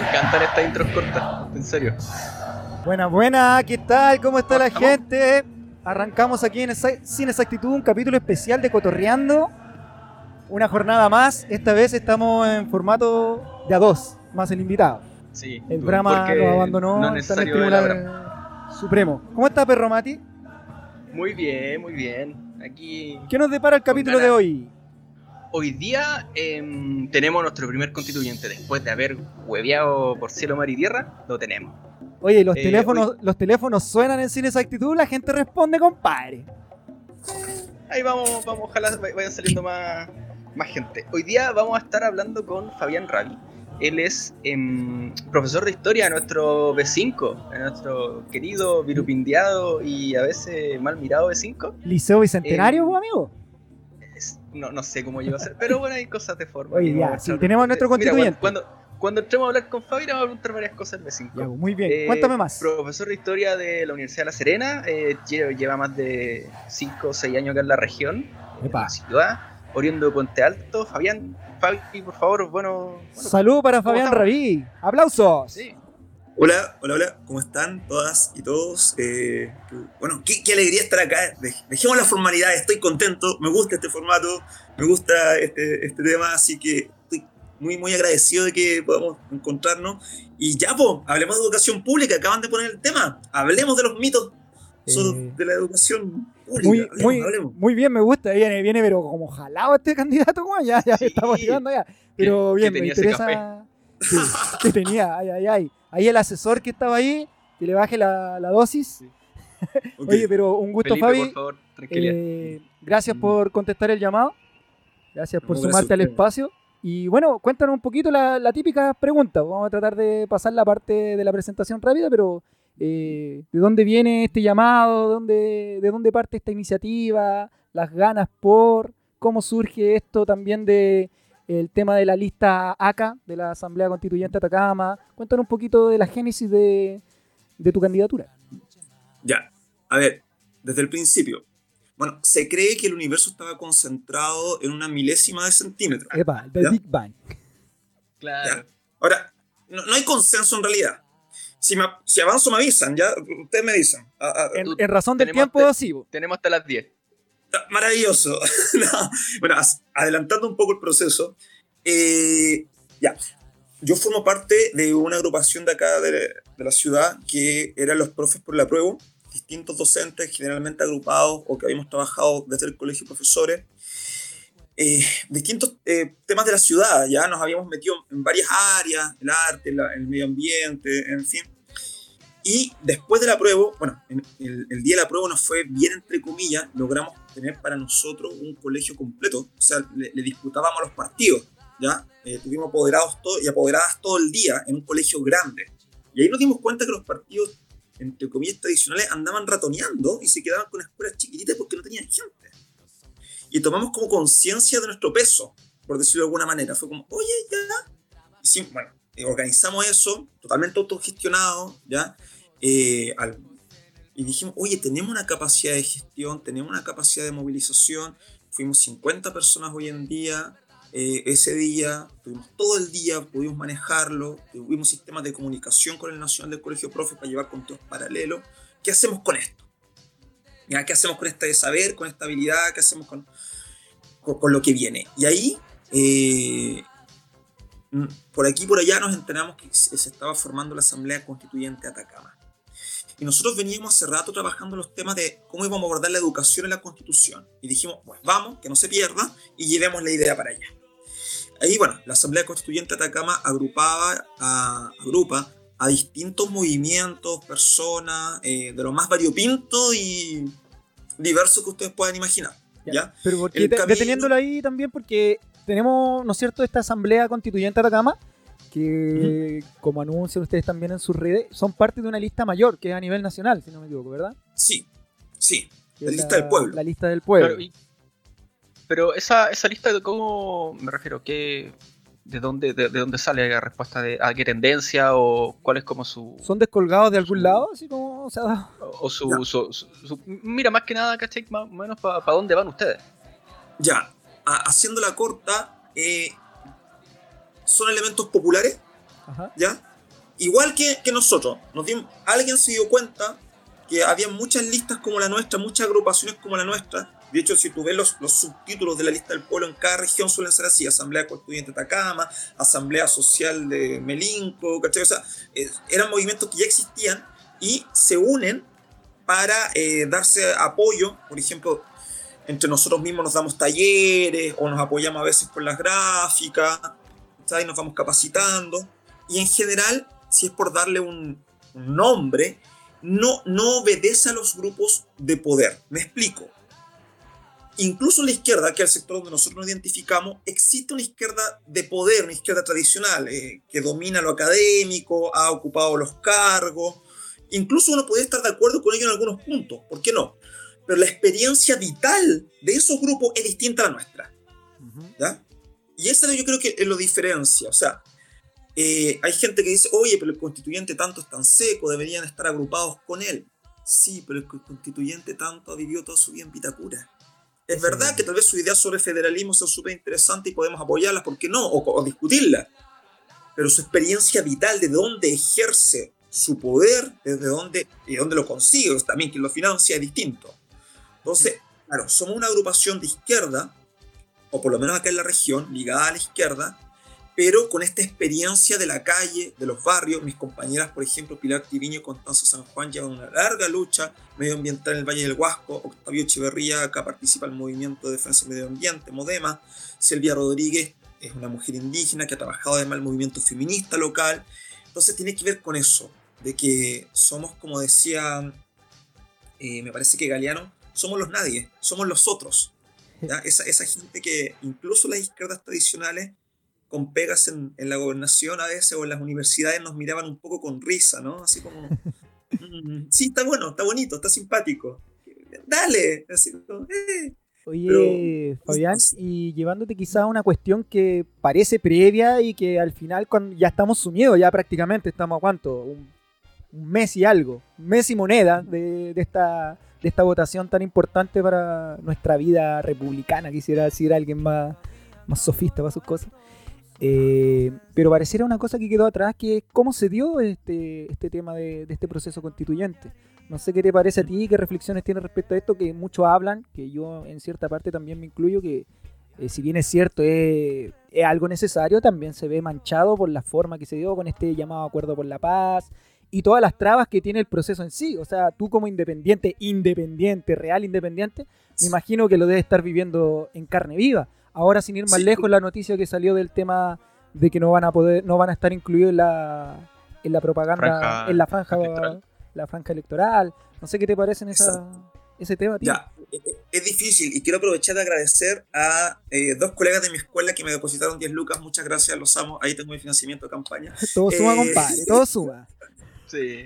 Encantan estas intros cortas, en serio. Buena, buena, ¿qué tal? ¿Cómo está la gente? Arrancamos aquí en Esa- Sin Exactitud un capítulo especial de Cotorreando. Una jornada más. Esta vez estamos en formato de a dos, más el invitado. Sí. El Brahma nos abandonó, No está en el Tribunal. Supremo. ¿Cómo está, Perro Mati? Muy bien, muy bien. Aquí. ¿Qué nos depara el capítulo de hoy? Hoy día em, tenemos nuestro primer constituyente. Después de haber hueveado por cielo, mar y tierra, lo tenemos. Oye, los Eh, teléfonos, los teléfonos suenan en Sin Exactitud, la gente responde, compadre. Ahí vamos, vamos, ojalá vay- vayan saliendo más, más gente. Hoy día vamos a estar hablando con Fabián Ravi. Él es em, profesor de historia de nuestro B5, de nuestro querido, virupindiado y a veces mal mirado B5. Liceo Bicentenario, Eh, pues, amigo. No, no sé cómo llega a ser, pero bueno, hay cosas de forma. Oye, ya, sí, tenemos nuestro Mira, constituyente. Cuando, cuando, cuando entremos a hablar con Fabi, vamos a preguntar varias cosas del B5. Ya, muy bien. Eh, Cuéntame más. Profesor de historia de la Universidad de La Serena, eh, lleva, más de 5 o 6 años acá en la región, en Epa. la ciudad, oriundo de Puente Alto. Fabián, Fabi, por favor, bueno. bueno, Saludos para Fabián? Rabí. ¡Aplausos! sí. Hola, hola, hola, ¿cómo están todas y todos? Eh, bueno, qué, qué alegría estar acá. Dej- Dejemos la formalidad, estoy contento, me gusta este formato, me gusta este, este tema, así que estoy muy, muy agradecido de que podamos encontrarnos. Y ya, pues, hablemos de educación pública, acaban de poner el tema, hablemos de los mitos Eh, de la educación pública. Muy, hablemos, muy, hablemos. muy bien, me gusta. Viene, viene, pero como jalado este candidato, como ya, ya Sí. está motivando ya. Pero bien, me tenía ese interesa. Sí, que tenía, ay, ay, ay. Ahí el asesor que estaba ahí, que le baje la, la dosis. Ok. Oye, pero un gusto, Felipe, Fabi. por favor, tranquilidad. Eh, gracias Mm. por contestar el llamado. Gracias por No, sumarte gracias al espacio. Y bueno, cuéntanos un poquito la, la típica pregunta. Vamos a tratar de pasar la parte de la presentación rápida, pero eh, ¿de dónde viene este llamado? ¿De dónde, ¿De dónde parte esta iniciativa? ¿Las ganas por? ¿Cómo surge esto también de el tema de la lista ACA, de la Asamblea Constituyente Atacama? Cuéntanos un poquito de la génesis de, de tu candidatura. Ya, a ver, desde el principio. Bueno, se cree que el universo estaba concentrado en una milésima de centímetro. Epa, el. Big Bang. Claro. Ahora, no, no hay consenso en realidad. Si, me- si avanzo me avisan, ya, ustedes me dicen. Ah, ah, En, razón del tiempo, sí. bo. Tenemos hasta las 10. Maravilloso. No, Bueno, adelantando un poco el proceso, eh, ya, yo formo parte de una agrupación de acá de, de la ciudad que eran los profes por la prueba, distintos docentes generalmente agrupados o que habíamos trabajado desde el colegio de profesores. eh, distintos eh, temas de la ciudad, ya nos habíamos metido en varias áreas, el arte, la- el medio ambiente, en fin. Y después de la prueba, bueno, en- el, el día de la prueba nos fue bien, entre comillas, logramos tener para nosotros un colegio completo, o sea, le, le disputábamos los partidos, ¿ya? Eh, tuvimos apoderados todo, y apoderadas todo el día en un colegio grande. Y ahí nos dimos cuenta que los partidos, entre comillas, tradicionales andaban ratoneando y se quedaban con escuelas chiquititas porque no tenían gente. Y tomamos como conciencia de nuestro peso, por decirlo de alguna manera. Fue como, oye, ya. Y sí, bueno, eh, organizamos eso, totalmente autogestionado, ¿ya? Eh, al- y dijimos, oye, tenemos una capacidad de gestión, tenemos una capacidad de movilización. Fuimos 50 personas hoy en día. eh, ese día, tuvimos todo el día, pudimos manejarlo, tuvimos sistemas de comunicación con el Nacional del Colegio de Profes para llevar conteos paralelos. ¿Qué hacemos con esto? ¿Ya? ¿Qué hacemos con este saber, con esta habilidad? ¿Qué hacemos con, con, lo que viene? Y ahí, eh, mm, por aquí y por allá nos enteramos que se estaba formando la Asamblea Constituyente Atacama. Y nosotros veníamos hace rato trabajando los temas de cómo íbamos a abordar la educación en la Constitución. Y dijimos, pues vamos, que no se pierda, y llevemos la idea para allá. Ahí, bueno, la Asamblea Constituyente de Atacama agrupaba a, agrupa a distintos movimientos, personas, eh, de lo más variopinto y diverso que ustedes puedan imaginar. ¿ya? Pero porque te- camino- deteniéndolo ahí también, porque tenemos, ¿no es cierto?, esta asamblea constituyente de Atacama, que como anuncian ustedes también en sus redes, son parte de una lista mayor, que es a nivel nacional, si no me equivoco, ¿verdad? Sí, sí. La lista del pueblo. La lista del pueblo. Claro, y- pero esa, esa lista de cómo me refiero, ¿qué, de, dónde, de, de dónde sale la respuesta de a qué tendencia o cuál es como su. ¿Son descolgados de algún lado? Así como, o sea, o su, Ya. su- su- su- Mira, más que nada, ¿cachai? Más o menos para dónde van ustedes. Ya, a- haciendo la corta, eh, son elementos populares, ¿ya? Igual que, que nosotros, nos alguien se dio cuenta que había muchas listas como la nuestra, muchas agrupaciones como la nuestra. De hecho, si tú ves los, los subtítulos de la lista del pueblo en cada región suelen ser así, Asamblea Constituyente de Atacama, Asamblea Social de Melinco, ¿cachai? O sea, eh, eran movimientos que ya existían y se unen para eh, darse apoyo, por ejemplo, entre nosotros mismos nos damos talleres o nos apoyamos a veces por las gráficas, y nos vamos capacitando. Y en general, si es por darle un, nombre, no, no obedece a los grupos de poder. Me explico. Incluso en la izquierda, que es el sector donde nosotros nos identificamos, existe una izquierda de poder, una izquierda tradicional, eh, que domina lo académico, ha ocupado los cargos. Incluso uno puede estar de acuerdo con ello en algunos puntos, ¿por qué no? Pero la experiencia vital de esos grupos es distinta a la nuestra. ¿ya? Y eso yo creo que lo diferencia. O sea, eh, hay gente que dice, oye, pero el constituyente tanto es tan seco, deberían estar agrupados con él. Sí, pero el constituyente tanto ha vivido toda su vida en Vitacura. Es verdad que tal vez su idea sobre federalismo sea súper interesante y podemos apoyarla, ¿por qué no? O, discutirla. Pero su experiencia vital, de dónde ejerce su poder, desde dónde, y dónde lo consigue, también quien lo financia, es distinto. Entonces, claro, somos una agrupación de izquierda o por lo menos acá en la región, ligada a la izquierda, pero con esta experiencia de la calle, de los barrios. Mis compañeras, por ejemplo, Pilar Tiviño y Constanza San Juan llevan una larga lucha medioambiental en el Valle del Huasco. Octavio Echeverría acá participa el movimiento de defensa del medio ambiente, Modema. Silvia Rodríguez es una mujer indígena que ha trabajado además el movimiento feminista local. Entonces tiene que ver con eso, de que somos, como decía, eh, me parece que Galeano, somos los nadie, somos los otros. Esa, esa, gente que incluso las izquierdas tradicionales con pegas en, en, la gobernación a veces o en las universidades nos miraban un poco con risa, ¿no? Así como, mm, sí, está bueno, está bonito, está simpático. Dale. Así como, eh". Oye, Fabián, y llevándote quizá a una cuestión que parece previa y que al final cuando ya estamos sumidos, ya prácticamente estamos a cuánto, un, un mes y algo, un mes y moneda de, de esta de esta votación tan importante para nuestra vida republicana, quisiera decir alguien más, más sofista para sus cosas. Eh, pero pareciera una cosa que quedó atrás, que es cómo se dio este, este tema de, este proceso constituyente. No sé qué te parece a ti, qué reflexiones tienes respecto a esto, que muchos hablan, que yo en cierta parte también me incluyo, que eh, si bien es cierto, es, es, algo necesario, también se ve manchado por la forma que se dio con este llamado acuerdo por la paz, y todas las trabas que tiene el proceso en sí. O sea, tú como independiente, independiente, real independiente, me imagino que lo debes estar viviendo en carne viva. Ahora, sin ir más lejos, la noticia que salió del tema de que no van a poder, no van a estar incluidos en la, en la propaganda, en la franja, electoral. la franja electoral. No sé qué te parece en esa, ese tema, tío. Ya, e, e, es difícil y quiero aprovechar de agradecer a eh, dos colegas de mi escuela que me depositaron 10 lucas. Muchas gracias, los amo. Ahí tengo mi financiamiento de campaña. todo suma, eh, compadre, todo suma. Sí.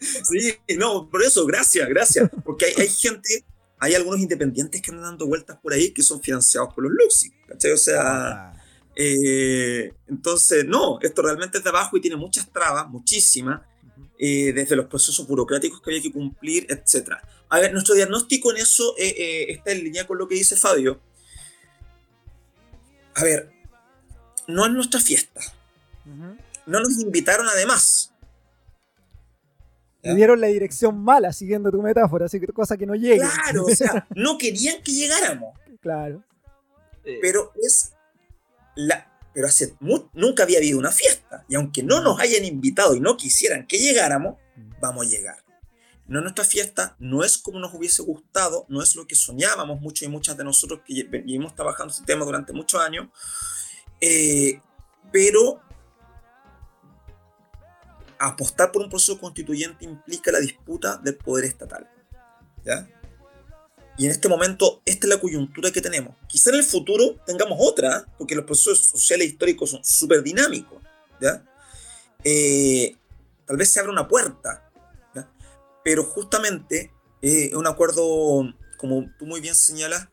sí, no, por eso, gracias, gracias. Porque hay, gente, hay algunos independientes que andan dando vueltas por ahí que son financiados por los Luxi, ¿cachai? O sea, ah. eh, entonces, no, esto realmente es de abajo y tiene muchas trabas, muchísimas, eh, desde los procesos burocráticos que había que cumplir, etc. A ver, nuestro diagnóstico en eso eh, está en línea con lo que dice Fabio. A ver, no es nuestra fiesta. No nos invitaron además. Me dieron la dirección mala, siguiendo tu metáfora, así que cosa que no llega. Claro, o sea, no querían que llegáramos. Claro. Pero es la. Pero hace nunca había habido una fiesta. Y aunque no nos hayan invitado y no quisieran que llegáramos, vamos a llegar. No nuestra fiesta, no es como nos hubiese gustado, no es lo que soñábamos muchos y muchas de nosotros que venimos trabajando este tema durante muchos años. Eh, pero apostar por un proceso constituyente implica la disputa del poder estatal. ¿ya? Y en este momento, esta es la coyuntura que tenemos. Quizá en el futuro tengamos otra, porque los procesos sociales e históricos son súper dinámicos. ¿ya? Eh, tal vez se abra una puerta, ¿ya? pero justamente es un acuerdo, como tú muy bien señalas,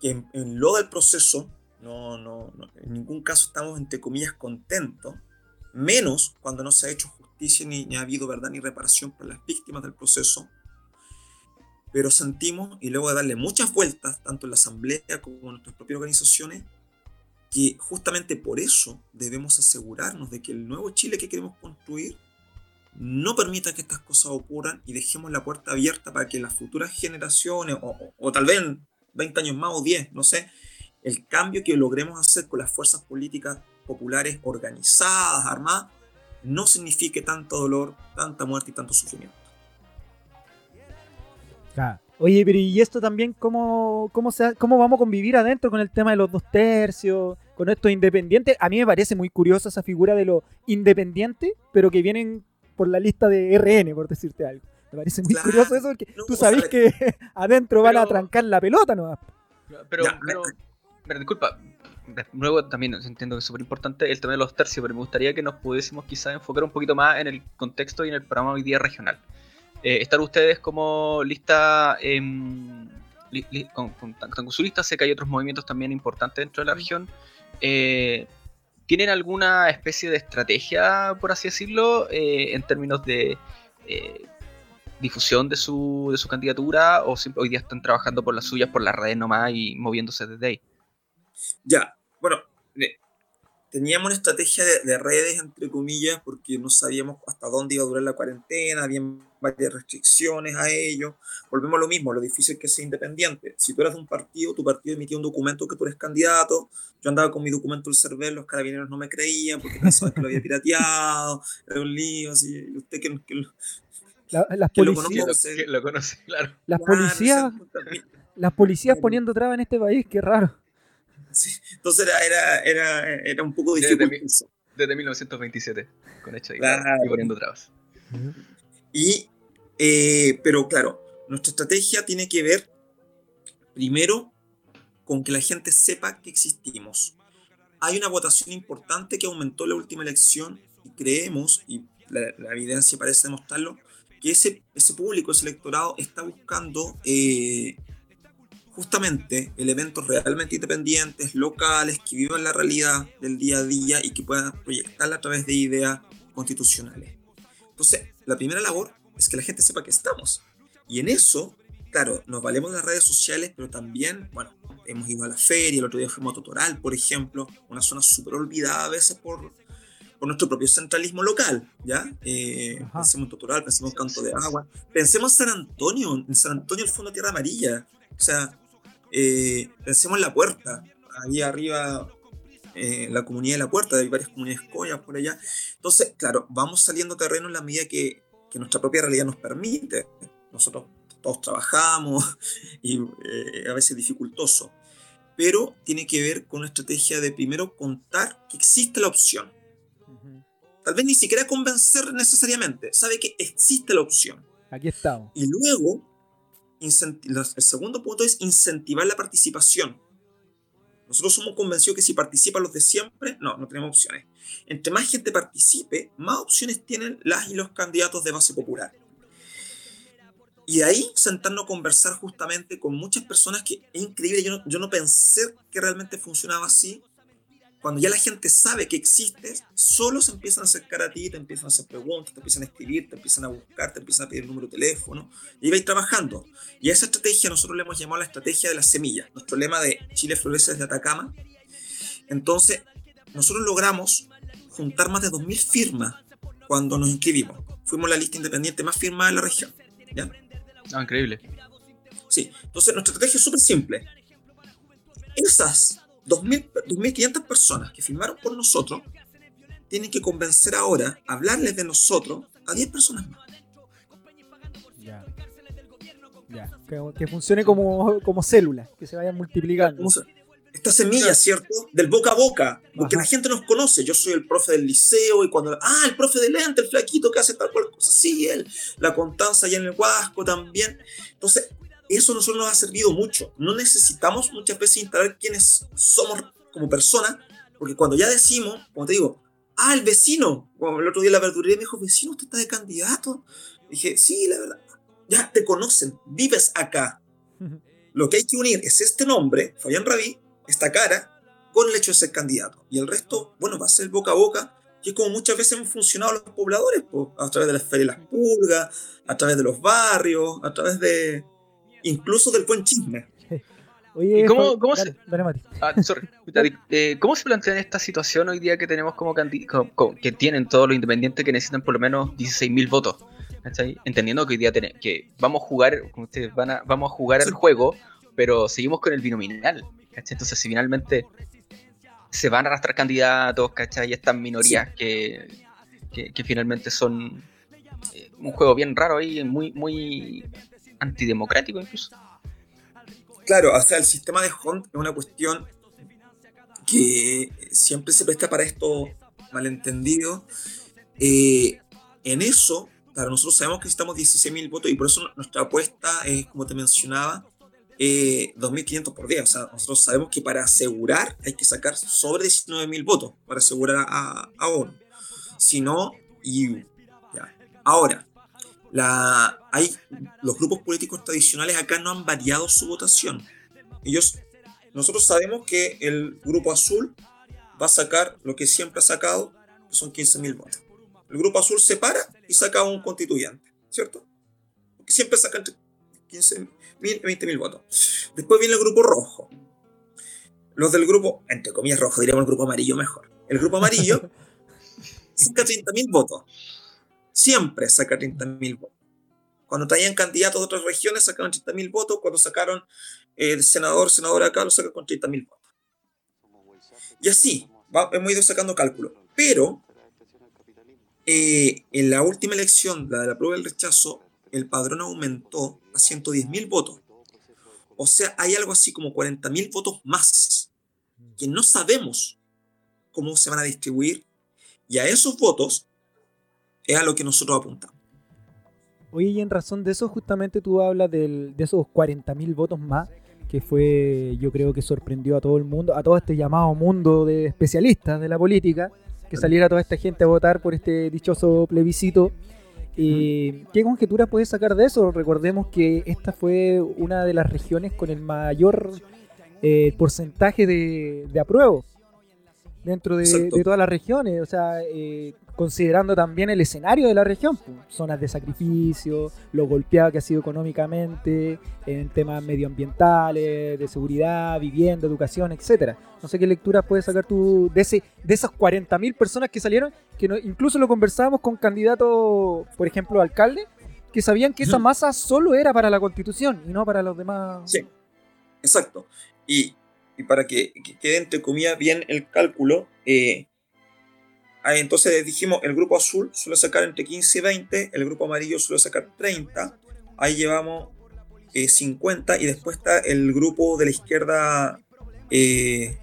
que en, en lo del proceso, no, no, no, en ningún caso estamos, entre comillas, contentos, menos cuando no se ha hecho ni, ha habido verdad ni reparación para las víctimas del proceso, pero sentimos, y luego de darle muchas vueltas, tanto en la Asamblea como en nuestras propias organizaciones, que justamente por eso debemos asegurarnos de que el nuevo Chile que queremos construir no permita que estas cosas ocurran y dejemos la puerta abierta para que las futuras generaciones, o, tal vez 20 años más o 10, no sé, el cambio que logremos hacer con las fuerzas políticas populares organizadas, armadas, no signifique tanto dolor, tanta muerte y tanto sufrimiento. Oye, pero ¿y esto también cómo, cómo, se, cómo vamos a convivir adentro con el tema de los dos tercios, con estos independientes? A mí me parece muy curiosa esa figura de los independientes, pero que vienen por la lista de RN, por decirte algo. Me parece muy curioso eso, porque tú sabes que adentro van a trancar la pelota, ¿no? Pero, pero, pero, disculpa, luego también entiendo que es súper importante el tema de los tercios, pero me gustaría que nos pudiésemos quizás enfocar un poquito más en el contexto y en el programa hoy día regional. Eh, ¿Están ustedes como lista, con, su lista? Sé que hay otros movimientos también importantes dentro de la región. Eh, ¿Tienen alguna especie de estrategia, por así decirlo, eh, en términos de difusión de su, de su candidatura? ¿O hoy día están trabajando por las suyas, por las redes nomás y moviéndose desde ahí? Ya, bueno, teníamos una estrategia de, redes, entre comillas, porque no sabíamos hasta dónde iba a durar la cuarentena, había varias restricciones a ello. Volvemos a lo mismo, lo difícil es que sea independiente. Si tú eras de un partido, tu partido emitía un documento que tú eres candidato. Yo andaba con mi documento del CERVEL, los carabineros no me creían porque pensaban que lo había pirateado, era un lío, así. Usted que, las policías, lo, conoce, claro. Las policías, las policías poniendo trabas en este país, qué raro. Entonces era, era, era, era, un poco difícil. Desde, 1927, con hecho y poniendo trabas. Y, eh, pero claro, nuestra estrategia tiene que ver primero con que la gente sepa que existimos. Hay una votación importante que aumentó la última elección y creemos, y la, evidencia parece demostrarlo, que ese, ese público, ese electorado está buscando eh, justamente elementos realmente independientes, locales, que vivan la realidad del día a día y que puedan proyectarla a través de ideas constitucionales. Entonces, la primera labor es que la gente sepa que estamos. Y en eso, claro, nos valemos de las redes sociales, pero también, bueno, hemos ido a la feria, el otro día fuimos a Totoral, por ejemplo, una zona súper olvidada a veces por, por nuestro propio centralismo local, ¿ya? Eh, pensemos en Totoral, pensemos en Canto de Agua, pensemos en San Antonio, en San Antonio el Fondo Tierra Amarilla, o sea, eh, pensemos en la puerta, ahí arriba, eh, la comunidad de la puerta, hay varias comunidades collas por allá. Entonces, claro, vamos saliendo terreno en la medida que, que nuestra propia realidad nos permite. Nosotros todos trabajamos y eh, a veces dificultoso, pero tiene que ver con una estrategia de primero contar que existe la opción. Tal vez ni siquiera convencer necesariamente, sabe que existe la opción. Aquí estamos. Y luego el segundo punto es incentivar la participación. Nosotros somos convencidos que si participan los de siempre, no, no tenemos opciones. Entre más gente participe, más opciones tienen las y los candidatos de base popular. Y ahí sentarnos a conversar justamente con muchas personas que es increíble, yo no, yo no pensé que realmente funcionaba así, cuando ya la gente sabe que existes, solo se empiezan a acercar a ti, te empiezan a hacer preguntas, te empiezan a escribir, te empiezan a buscar, te empiezan a pedir el número de teléfono, y vais trabajando. Y a esa estrategia nosotros le hemos llamado la estrategia de las semillas, nuestro lema de Chile florece desde Atacama. Entonces, nosotros logramos juntar más de 2.000 firmas cuando nos inscribimos. Fuimos la lista independiente más firmada de la región. ¿ya? Ah, increíble. Sí, entonces nuestra estrategia es súper simple. Esas 2.500 personas que firmaron por nosotros tienen que convencer ahora, hablarles de nosotros a 10 personas más. Ya. Ya. Que, funcione como, como célula, que se vayan multiplicando. Esta semilla, ¿cierto? Del boca a boca, porque la gente nos conoce. Yo soy el profe del liceo y cuando. Ah, el profe de lente, el flaquito que hace tal cual cosa. Sí, él. La Contanza allá en el Huasco también. Entonces, eso nosotros nos ha servido mucho. No necesitamos muchas veces instalar quiénes somos como personas, porque cuando ya decimos, como te digo, ah, el vecino, como el otro día la verdurería me dijo, vecino, usted está de candidato. dije, sí, la verdad, ya te conocen, vives acá. Lo que hay que unir es este nombre, Fabián Rabí, esta cara, con el hecho de ser candidato. Y el resto, bueno, va a ser boca a boca, que es como muchas veces hemos funcionado los pobladores, a través de las ferias las pulgas, a través de los barrios, a través de, incluso del buen chisme. Oye, cómo- Fa- cómo dale, se- dale, Mati. Ah, sorry. David, eh, ¿Cómo se plantea en esta situación hoy día que tenemos como, candi- co- co- que tienen todos los independientes que necesitan por lo menos 16.000 votos? ¿cachai? Entendiendo que hoy día que vamos a jugar, como ustedes van a, vamos a jugar Sí. el juego, pero seguimos con el binominal. ¿cachai? Entonces, si finalmente se van a arrastrar candidatos, ¿cachai? Y estas minorías que, que, que finalmente son eh, un juego bien raro ahí, muy, muy antidemocrático incluso. Claro, o sea, el sistema de Hunt es una cuestión que siempre se presta para esto malentendido. Eh, en eso, claro, nosotros sabemos que necesitamos 16.000 votos y por eso nuestra apuesta es, como te mencionaba, eh, 2.500 por día. O sea, nosotros sabemos que para asegurar hay que sacar sobre 19.000 votos para asegurar a, a ONU. Si no, y ya. Ahora, la, hay, los grupos políticos tradicionales acá no han variado su votación. Ellos, nosotros sabemos que el grupo azul va a sacar lo que siempre ha sacado, que son 15.000 votos. El grupo azul se para y saca un constituyente, ¿cierto? Porque siempre sacan entre 15.000 y 20.000 votos. Después viene el grupo rojo. Los del grupo, entre comillas rojo, diríamos el grupo amarillo mejor. El grupo amarillo saca 30.000 votos. Siempre saca 30.000 votos. Cuando traían candidatos de otras regiones sacaban 30.000 votos. Cuando sacaron eh, el senador, senador acá, lo sacan con 30.000 votos. Y así, hemos ido sacando cálculo. Pero eh, en la última elección, la de la prueba del rechazo, el padrón aumentó a 110.000 votos. O sea, hay algo así como 40.000 votos más que no sabemos cómo se van a distribuir. Y a esos votos es a lo que nosotros apuntamos. Oye, y en razón de eso, justamente tú hablas del- de esos 40.000 votos más, que fue, yo creo que sorprendió a todo el mundo, a todo este llamado mundo de especialistas de la política, que saliera toda esta gente a votar por este dichoso plebiscito. Eh, ¿Qué conjeturas puedes sacar de eso? Recordemos que esta fue una de las regiones con el mayor eh, porcentaje de, de apruebo dentro de, todas las regiones, o sea, eh, considerando también el escenario de la región, pues, zonas de sacrificio, lo golpeado que ha sido económicamente, en temas medioambientales, de seguridad, vivienda, educación, etcétera. No sé qué lecturas puedes sacar tú de ese de esas 40.000 personas que salieron, que no- incluso lo conversábamos con candidatos, por ejemplo, alcalde, que sabían que esa masa solo era para la constitución y no para los demás. Sí, exacto. Y, y para que, que quede entre comillas bien el cálculo, eh, ahí entonces dijimos, el grupo azul suele sacar entre 15 y 20, el grupo amarillo suele sacar 30, ahí llevamos eh, 50 y después está el grupo de la izquierda eh,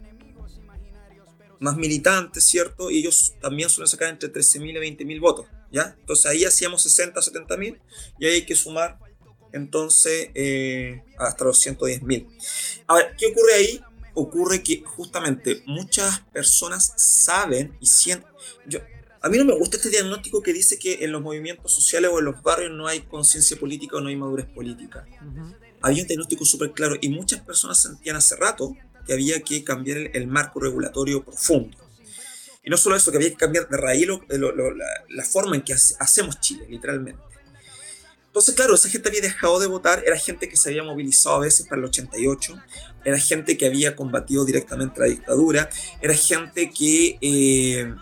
más militante, ¿cierto? Y ellos también suelen sacar entre 13.000 y 20.000 votos, ¿ya? Entonces ahí hacíamos 60, 70.000 y ahí hay que sumar entonces eh, hasta los 110.000. A ver, ¿qué ocurre ahí? Ocurre que justamente muchas personas saben y sienten... Yo, a mí no me gusta este diagnóstico que dice que en los movimientos sociales o en los barrios no hay conciencia política o no hay madurez política. Había un diagnóstico súper claro y muchas personas sentían hace rato que había que cambiar el, el marco regulatorio profundo. Y no solo eso, que había que cambiar de raíz lo- lo- lo- la, la forma en que hace- hacemos Chile, literalmente. Entonces, claro, esa gente había dejado de votar, era gente que se había movilizado a veces para el 88, era gente que había combatido directamente la dictadura, era gente que eh,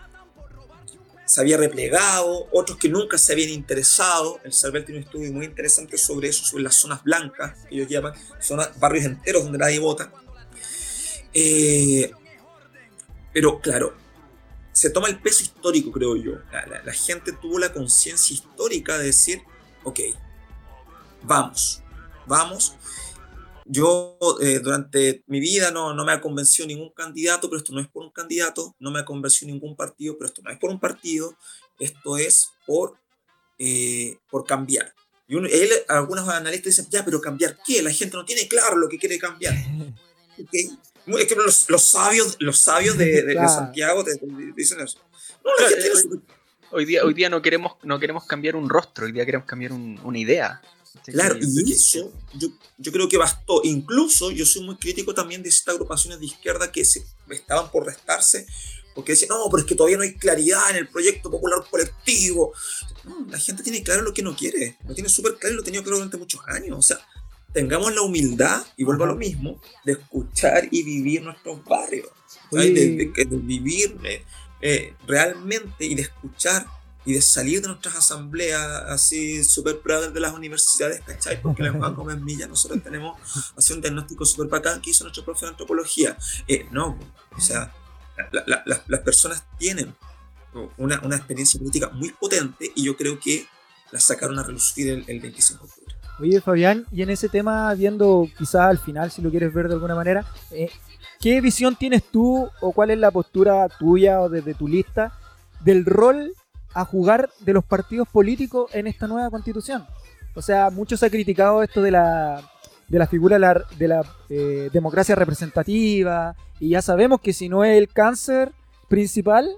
se había replegado, otros que nunca se habían interesado. El CERVEL tiene un estudio muy interesante sobre eso, sobre las zonas blancas, que ellos llaman, zonas, barrios enteros donde nadie vota. Eh, pero claro, se toma el peso histórico, creo yo. La, gente tuvo la conciencia histórica de decir, ok, vamos, vamos. Yo eh, durante mi vida no, no me ha convencido ningún candidato, pero esto no es por un candidato, no me ha convencido ningún partido, pero esto no es por un partido, esto es por, eh, por cambiar. Y uno- él, algunos analistas dicen, ya, pero cambiar qué? La gente no tiene claro lo que quiere cambiar. Ok. Muy- Es que los, los sabios, los sabios de, de- de Claro. Santiago te, te dicen eso. No, la Claro, gente eh, no- Hoy día, hoy día no queremos, no queremos cambiar un rostro, hoy día queremos cambiar un- una idea. Claro, Que- y eso yo, yo creo que bastó. Incluso yo soy muy crítico también de estas agrupaciones de izquierda que se estaban por restarse porque decían, no, pero es que todavía no hay claridad en el proyecto popular colectivo. No, la gente tiene claro lo que no quiere, lo tiene súper claro y lo ha tenido claro durante muchos años. O sea, tengamos la humildad, y vuelvo a lo mismo, de escuchar y vivir nuestros barrios. De, vivir eh, realmente y de escuchar y de salir de nuestras asambleas así súper proud de las universidades, ¿cachai? Porque en Juan Gómez Milla nosotros tenemos así un diagnóstico súper bacán que hizo nuestro profe de antropología. Eh, no, o sea, las personas tienen una, una, experiencia política muy potente y yo creo que la sacaron a relucir el, el 25 de octubre. Oye, Fabián, y en ese tema, viendo quizás al final, si lo quieres ver de alguna manera, eh, ¿qué visión tienes tú o cuál es la postura tuya o desde tu lista del rol a jugar de los partidos políticos en esta nueva constitución? O sea, muchos se ha criticado esto de la, de la figura de la, eh, democracia representativa y ya sabemos que si no es el cáncer principal,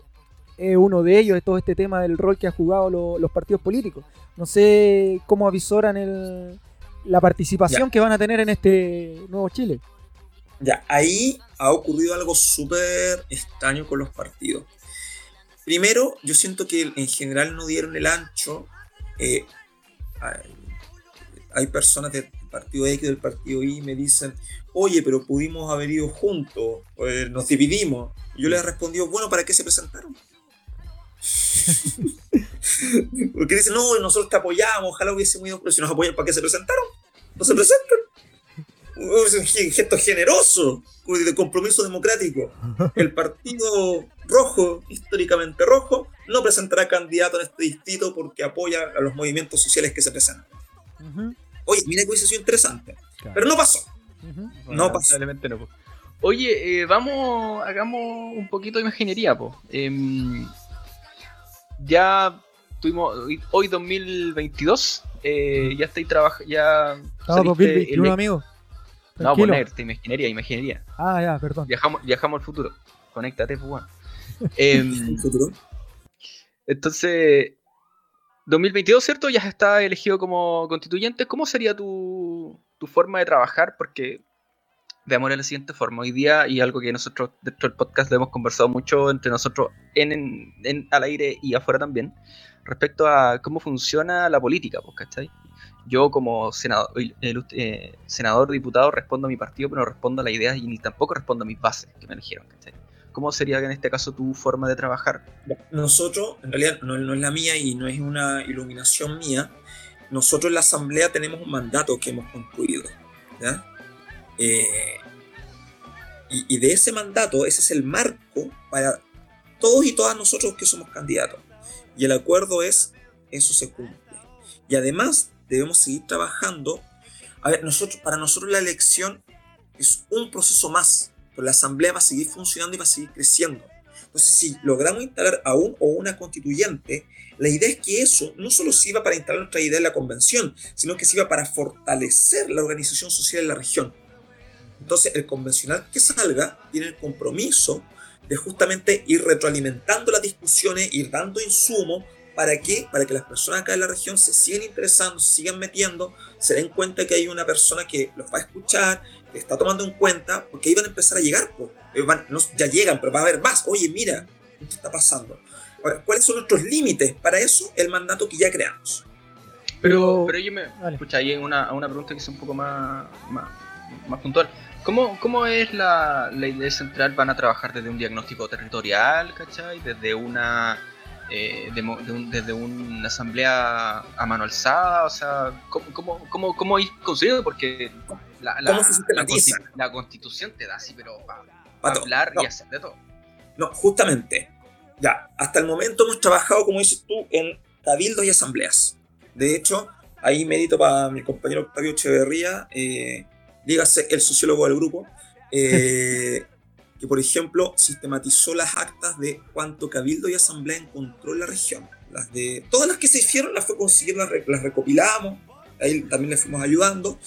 es uno de ellos, es todo este tema del rol que han jugado los partidos políticos. No sé cómo avisoran el, la participación que van a tener en este nuevo Chile. Ya, ahí ha ocurrido algo súper extraño con los partidos. Primero, yo siento que en general no dieron el ancho. Eh, hay, personas del partido X del partido Y me dicen, oye, pero pudimos haber ido juntos, pues nos dividimos. yo les he respondido, bueno, ¿para qué se presentaron? Porque dicen, no, nosotros te apoyamos, ojalá hubiésemos ido, pero si nos apoyan, ¿para qué se presentaron? No se presentan. Es un gesto generoso de compromiso democrático. El partido rojo, históricamente rojo, no presentará candidato en este distrito porque apoya a los movimientos sociales que se presentan. Oye, mira que hubiese sido interesante. Pero no pasó. no pasó. No. Oye, eh, vamos, hagamos un poquito de imaginería, po. Eh, ya tuvimos hoy 2022, eh, ya estoy trabajando, ya... Estamos 2021, amigo. No, ponerte, imaginería, imaginería. Ah, ya, perdón. Viajamos, viajamos al futuro. Conéctate, pues bueno. eh, futuro? Entonces, 2022, ¿cierto? Ya está elegido como constituyente. ¿Cómo sería tu, tu forma de trabajar? Porque veamos de la siguiente forma. Hoy día, y algo que nosotros dentro del podcast hemos conversado mucho entre nosotros en, al aire y afuera también, respecto a cómo funciona la política, pues, ¿cachai? Yo como senador, eh, senador, diputado, respondo a mi partido, pero no respondo a la idea y ni tampoco respondo a mis bases que me eligieron, ¿cachai? ¿Cómo sería en este caso tu forma de trabajar? Nosotros, en realidad no, no es la mía y no es una iluminación mía, nosotros en la Asamblea tenemos un mandato que hemos concluido. ¿ya? Eh, y, de ese mandato, ese es el marco para todos y todas nosotros que somos candidatos. Y el acuerdo es, eso se cumple. Y además debemos seguir trabajando. A ver, nosotros, para nosotros la elección es un proceso más, pero la asamblea va a seguir funcionando y va a seguir creciendo. Entonces, si logramos instalar a un o una constituyente, la idea es que eso no solo sirva para instalar nuestra idea en la convención, sino que sirva para fortalecer la organización social en la región. Entonces, el convencional que salga tiene el compromiso de justamente ir retroalimentando las discusiones, ir dando insumo, ¿para qué? Para que las personas acá en la región se sigan interesando, se sigan metiendo, se den cuenta que hay una persona que los va a escuchar, que está tomando en cuenta, porque ahí van a empezar a llegar, pues. ya llegan, pero va a haber más. Oye, mira, ¿qué está pasando? ¿Cuáles son nuestros límites? Para eso, el mandato que ya creamos. Pero, pero yo me. Escucha, hay una, una pregunta que es un poco más, más, más puntual. ¿Cómo, ¿Cómo, es la, la, idea central? ¿Van a trabajar desde un diagnóstico territorial, ¿cachai? Desde una, eh, desde una asamblea a mano alzada, o sea, ¿cómo, cómo, cómo, cómo ir construido? Porque la, la, la, constitución te da así, pero para hablar y hacer de todo. No, justamente, ya, hasta el momento hemos trabajado, como dices tú, en cabildos y asambleas. De hecho, ahí mérito para mi compañero Octavio Echeverría, eh, dígase el sociólogo del grupo, eh, que por ejemplo sistematizó las actas de cuánto cabildo y asamblea encontró en la región. Las de, todas las que se hicieron las fue consiguiendo, las, las recopilamos, ahí también le fuimos ayudando,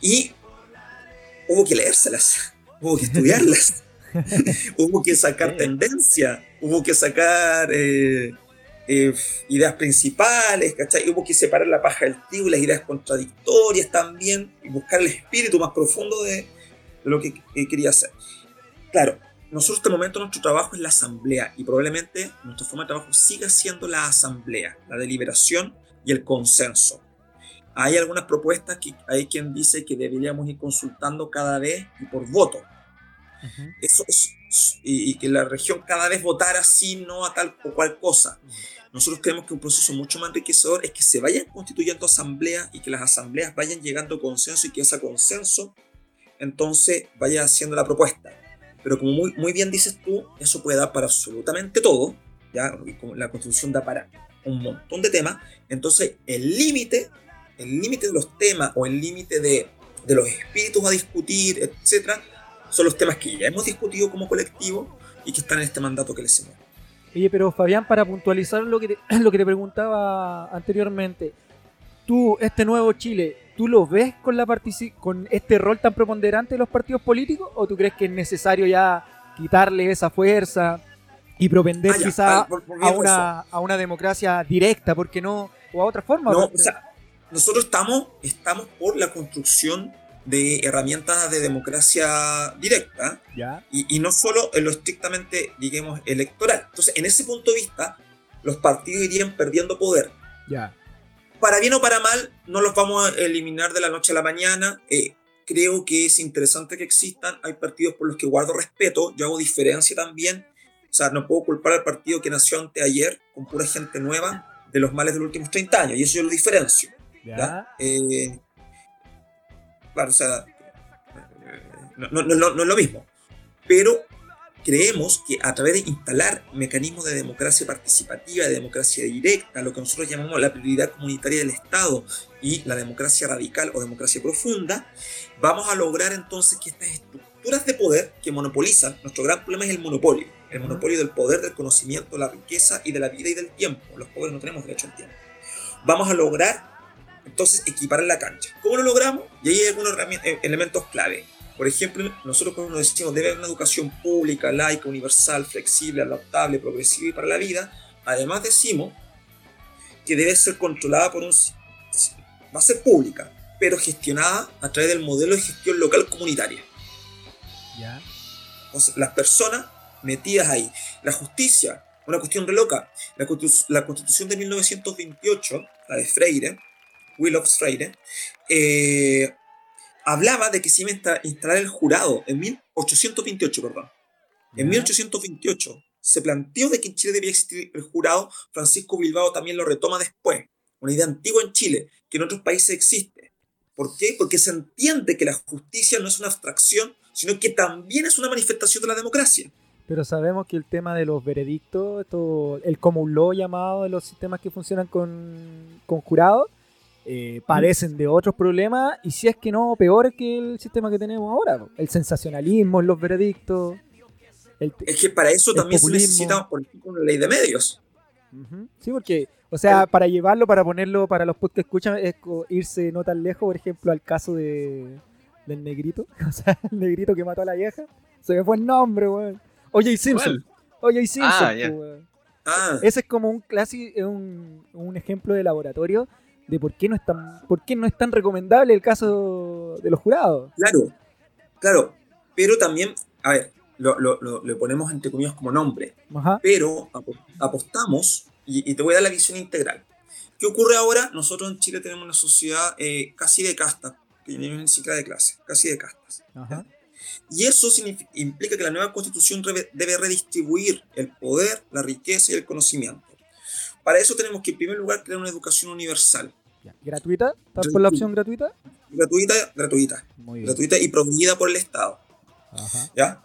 y hubo que leérselas, hubo que estudiarlas. hubo que sacar tendencia, hubo que sacar eh, eh, ideas principales, ¿cachai? Hubo que separar la paja del trigo y las ideas contradictorias también, y buscar el espíritu más profundo de, lo que, quería hacer. Claro, nosotros en este momento nuestro trabajo es la asamblea y probablemente nuestra forma de trabajo siga siendo la asamblea, la deliberación y el consenso. hay algunas propuestas que hay quien dice que deberíamos ir consultando cada vez y por voto. Eso es, y, que la región cada vez votara sí, no a tal o cual cosa. Nosotros creemos que un proceso mucho más enriquecedor es que se vayan constituyendo asambleas y que las asambleas vayan llegando a consenso y que ese consenso entonces vaya haciendo la propuesta. Pero como muy, muy bien dices tú, eso puede dar para absolutamente todo, ¿ya? la constitución da para un montón de temas, entonces el límite, el límite de los temas o el límite de, de los espíritus a discutir, etcétera, son los temas que ya hemos discutido como colectivo y que están en este mandato que les señalo. Oye, pero Fabián, para puntualizar lo que te, lo que te preguntaba anteriormente, tú, este nuevo Chile, ¿tú lo ves con, la con este rol tan preponderante de los partidos políticos o tú crees que es necesario ya quitarle esa fuerza y propender ah, quizá ah, a, una, a una democracia directa, porque no? O a otra forma. No, o sea, nosotros estamos, estamos por la construcción de herramientas de democracia directa Y, no solo en lo estrictamente, digamos, electoral. Entonces, en ese punto de vista, los partidos irían perdiendo poder. Ya. Para bien o para mal, no los vamos a eliminar de la noche a la mañana. Eh, creo que es interesante que existan. Hay partidos por los que guardo respeto. Yo hago diferencia también. O sea, no puedo culpar al partido que nació anteayer con pura gente nueva de los males de los últimos 30 años. Y eso yo lo diferencio. ¿ya? Eh, claro, o sea, no, no, no, no, es lo mismo. Pero creemos que a través de instalar mecanismos de democracia participativa, de democracia directa, lo que nosotros llamamos la prioridad comunitaria del Estado y la democracia radical o democracia profunda, vamos a lograr entonces que estas estructuras de poder que monopolizan, nuestro gran problema es el monopolio, el monopolio del poder, del conocimiento, la riqueza y de la vida y del tiempo. Los pobres no tenemos derecho al tiempo. Vamos a lograr entonces equipar la cancha. ¿Cómo lo logramos? Y ahí hay algunos eh, elementos clave. Por ejemplo, nosotros cuando decimos debe haber una educación pública, laica, universal, flexible, adaptable, progresiva y para la vida, además decimos que debe ser controlada por un... va a ser pública, pero gestionada a través del modelo de gestión local comunitaria. ¿Ya? Entonces, las personas metidas ahí. La justicia, una cuestión re loca. La, la constitución de 1928, la de Freire, Willows Freire, eh, hablaba de que se iba a instalar el jurado en 1828, perdón. En 1828 se planteó de que en Chile debía existir el jurado, Francisco Bilbao también lo retoma después, una idea antigua en Chile, que en otros países existe. ¿Por qué? Porque se entiende que la justicia no es una abstracción, sino que también es una manifestación de la democracia. Pero sabemos que el tema de los veredictos, esto, el common law llamado de los sistemas que funcionan con, con jurados, eh, padecen de otros problemas y si es que no, peor que el sistema que tenemos ahora. El sensacionalismo en los veredictos. es que para eso también se necesita, por ejemplo, una ley de medios. Sí, porque, o sea, para llevarlo, para ponerlo para los que escuchan, es irse no tan lejos, por ejemplo, al caso de, del negrito. O sea, el negrito que mató a la vieja. Se me fue el nombre, weón. Oye, Simpson. Oye, Simpson, ah, ah. Ese es como un clásico, un, un ejemplo de laboratorio de por qué no es tan, por qué no es tan recomendable el caso de los jurados. Claro, claro, pero también, a ver, lo, lo, ponemos entre comillas como nombre, pero apostamos, y, te voy a dar la visión integral. ¿Qué ocurre ahora? Nosotros en Chile tenemos una sociedad eh, casi de casta, que ni siquiera de clase, casi de castas. Y eso implica que la nueva constitución debe redistribuir el poder, la riqueza y el conocimiento. Para eso tenemos que en primer lugar crear una educación universal. ¿Gratuita? ¿Estás por la opción gratuita? Gratuita, gratuita. Gratuita y promovida por el Estado. ¿Ya?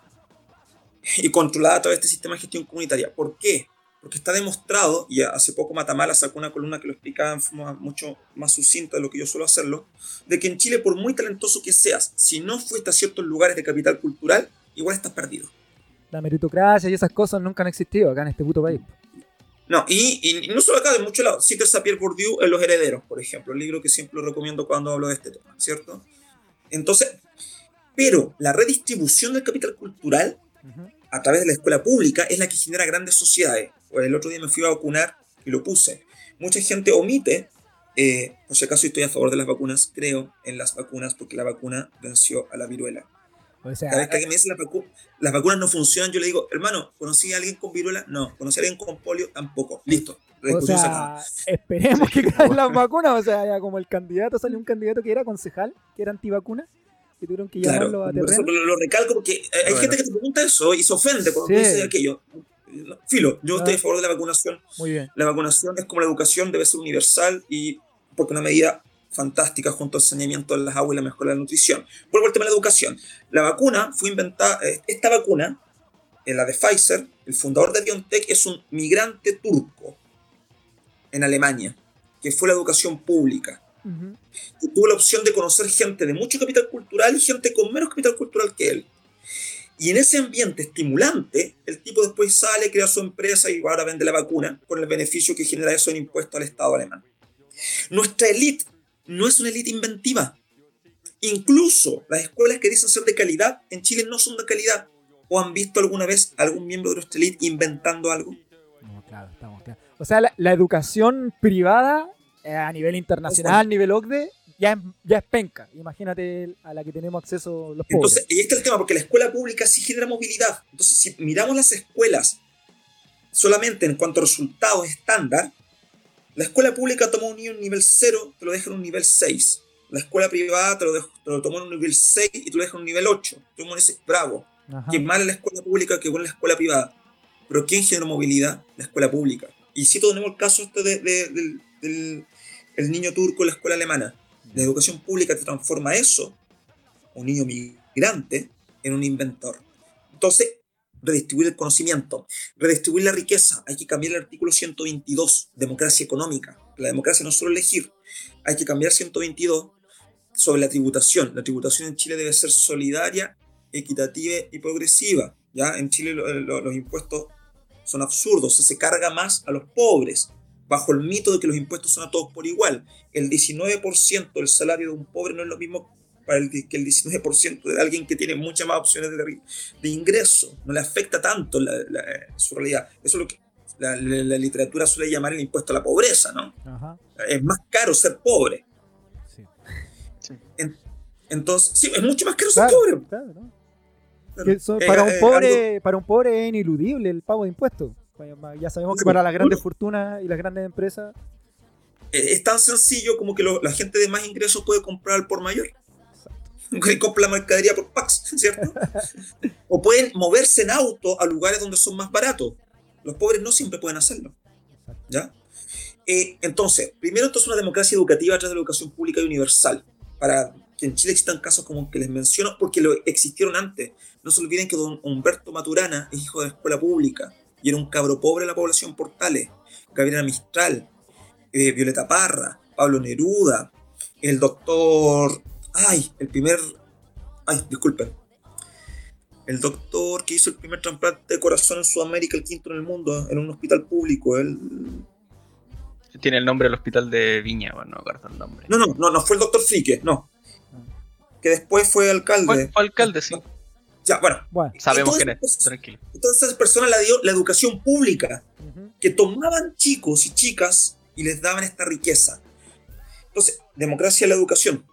Y controlada a través de este sistema de gestión comunitaria. ¿Por qué? Porque está demostrado, y hace poco Matamala sacó una columna que lo explicaba en forma mucho más sucinta de lo que yo suelo hacerlo, de que en Chile, por muy talentoso que seas, si no fuiste a ciertos lugares de capital cultural, igual estás perdido. La meritocracia y esas cosas nunca han existido acá en este puto país. No, y, no solo acá, de muchos lados. Cites a Pierre Bourdieu en Los Herederos, por ejemplo, el libro que siempre lo recomiendo cuando hablo de este tema, ¿cierto? Entonces, pero la redistribución del capital cultural a través de la escuela pública es la que genera grandes sociedades. Pues el otro día me fui a vacunar y lo puse. Mucha gente omite, eh, por si acaso estoy a favor de las vacunas, creo en las vacunas porque la vacuna venció a la viruela. O sea, Cada vez que alguien me dice las, vacunas no funcionan, yo le digo, hermano, ¿conocí a alguien con viruela? No. ¿Conocí a alguien con polio? Tampoco. Listo. O sea, esperemos que caigan las vacunas. O sea, ya como el candidato, salió un candidato que era concejal, que era antivacuna, que tuvieron que llamarlo a terreno. Lo, recalco porque hay gente que te pregunta eso y se ofende cuando dice aquello. Filo, yo estoy a favor de la vacunación. Muy bien. La vacunación es como la educación, debe ser universal y porque una medida fantástica junto al saneamiento de las aguas y la mejora de la nutrición. Vuelvo al tema de la educación. La vacuna fue inventada, eh, esta vacuna, en la de Pfizer, el fundador de BioNTech es un migrante turco en Alemania, que fue la educación pública. tuvo la opción de conocer gente de mucho capital cultural y gente con menos capital cultural que él. Y en ese ambiente estimulante, el tipo después sale, crea su empresa y ahora vende la vacuna con el beneficio que genera eso en impuesto al Estado alemán. Nuestra élite no es una élite inventiva. Incluso las escuelas que dicen ser de calidad en Chile no son de calidad. ¿O han visto alguna vez algún miembro de nuestra élite inventando algo? No, claro, estamos claro. O sea, la, educación privada eh, a nivel internacional, a nivel OCDE, ya es, ya es penca. Imagínate a la que tenemos acceso los pobres. Entonces, y este es el tema, porque la escuela pública sí genera movilidad. Entonces, si miramos las escuelas solamente en cuanto a resultados estándar, la escuela pública toma un niño en nivel 0, te lo deja en un nivel 6. La escuela privada te lo, deja, te lo toma en un nivel 6 y te lo deja en un nivel 8. Tú me dices, bravo. Que es mala la escuela pública que buena la escuela privada. Pero ¿quién genera movilidad? La escuela pública. Y si tenemos el caso este de, del el niño turco en la escuela alemana. La educación pública te transforma eso, un niño migrante, en un inventor. Entonces, redistribuir el conocimiento, redistribuir la riqueza. Hay que cambiar el artículo 122, democracia económica. La democracia no es solo elegir, hay que cambiar 122 sobre la tributación. La tributación en Chile debe ser solidaria, equitativa y progresiva. ¿ya? En Chile los impuestos son absurdos, se carga más a los pobres bajo el mito de que los impuestos son a todos por igual. El 19% del salario de un pobre no es lo mismo para el, que el 19% de alguien que tiene muchas más opciones de, de ingreso. No le afecta tanto la, su realidad. Eso es lo que la, literatura suele llamar el impuesto a la pobreza, ¿no? Es más caro ser pobre. Sí. entonces, sí, es mucho más caro ser pobre. para, un pobre para un pobre es ineludible el pago de impuestos. Ya sabemos que para las grandes fortunas y las grandes empresas. Eh, es tan sencillo como que la gente de más ingresos puede comprar por mayor. Que compra la mercadería por packs, ¿cierto? o pueden moverse en auto a lugares donde son más baratos. Los pobres no siempre pueden hacerlo. ¿Ya? Eh, entonces, primero, esto es una democracia educativa a través de la educación pública y universal. Para que en Chile existan casos como que les menciono, porque lo existieron antes. No se olviden que don Humberto Maturana es hijo de la escuela pública y era un cabro pobre de la población Portales. Gabriela Mistral, eh, Violeta Parra, Pablo Neruda, el doctor. Ay, el primer. Ay, disculpen. El doctor que hizo el primer trasplante de corazón en Sudamérica, el quinto en el mundo, en un hospital público. Él. Tiene el nombre del hospital de Viña, bueno, no el nombre. No, no, no, no fue el doctor Frique, no. Que después fue alcalde. fue alcalde, sí. Ya, bueno. Sabemos quién es, tranquilo. Entonces esas personas la dio la educación pública, que tomaban chicos y chicas y les daban esta riqueza. Entonces, democracia en la educación.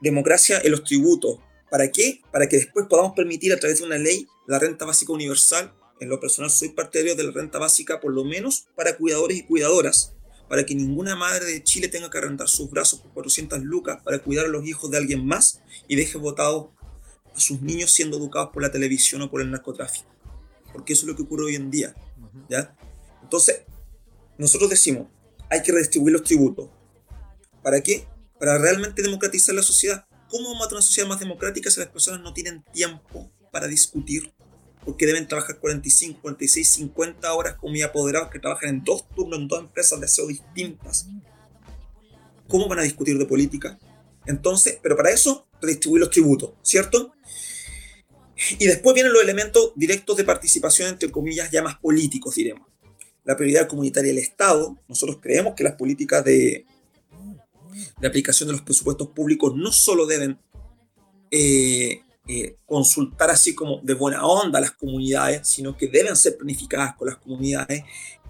Democracia en los tributos. ¿Para qué? Para que después podamos permitir a través de una ley la renta básica universal. En lo personal soy partidario de la renta básica por lo menos para cuidadores y cuidadoras. Para que ninguna madre de Chile tenga que arrendar sus brazos por 400 lucas para cuidar a los hijos de alguien más y deje votados a sus niños siendo educados por la televisión o por el narcotráfico. Porque eso es lo que ocurre hoy en día. ¿ya? Entonces, nosotros decimos, hay que redistribuir los tributos. ¿Para qué? Para realmente democratizar la sociedad. ¿Cómo vamos a tener una sociedad más democrática si las personas no tienen tiempo para discutir? Porque deben trabajar 45, 46, 50 horas como mi apoderados que trabajan en dos turnos en dos empresas de aseo distintas. ¿Cómo van a discutir de política? Entonces, pero para eso, redistribuir los tributos, ¿cierto? Y después vienen los elementos directos de participación, entre comillas, ya más políticos, diremos. La prioridad comunitaria del Estado. Nosotros creemos que las políticas de, de aplicación de los presupuestos públicos no solo deben eh, eh, consultar así como de buena onda a las comunidades, sino que deben ser planificadas con las comunidades.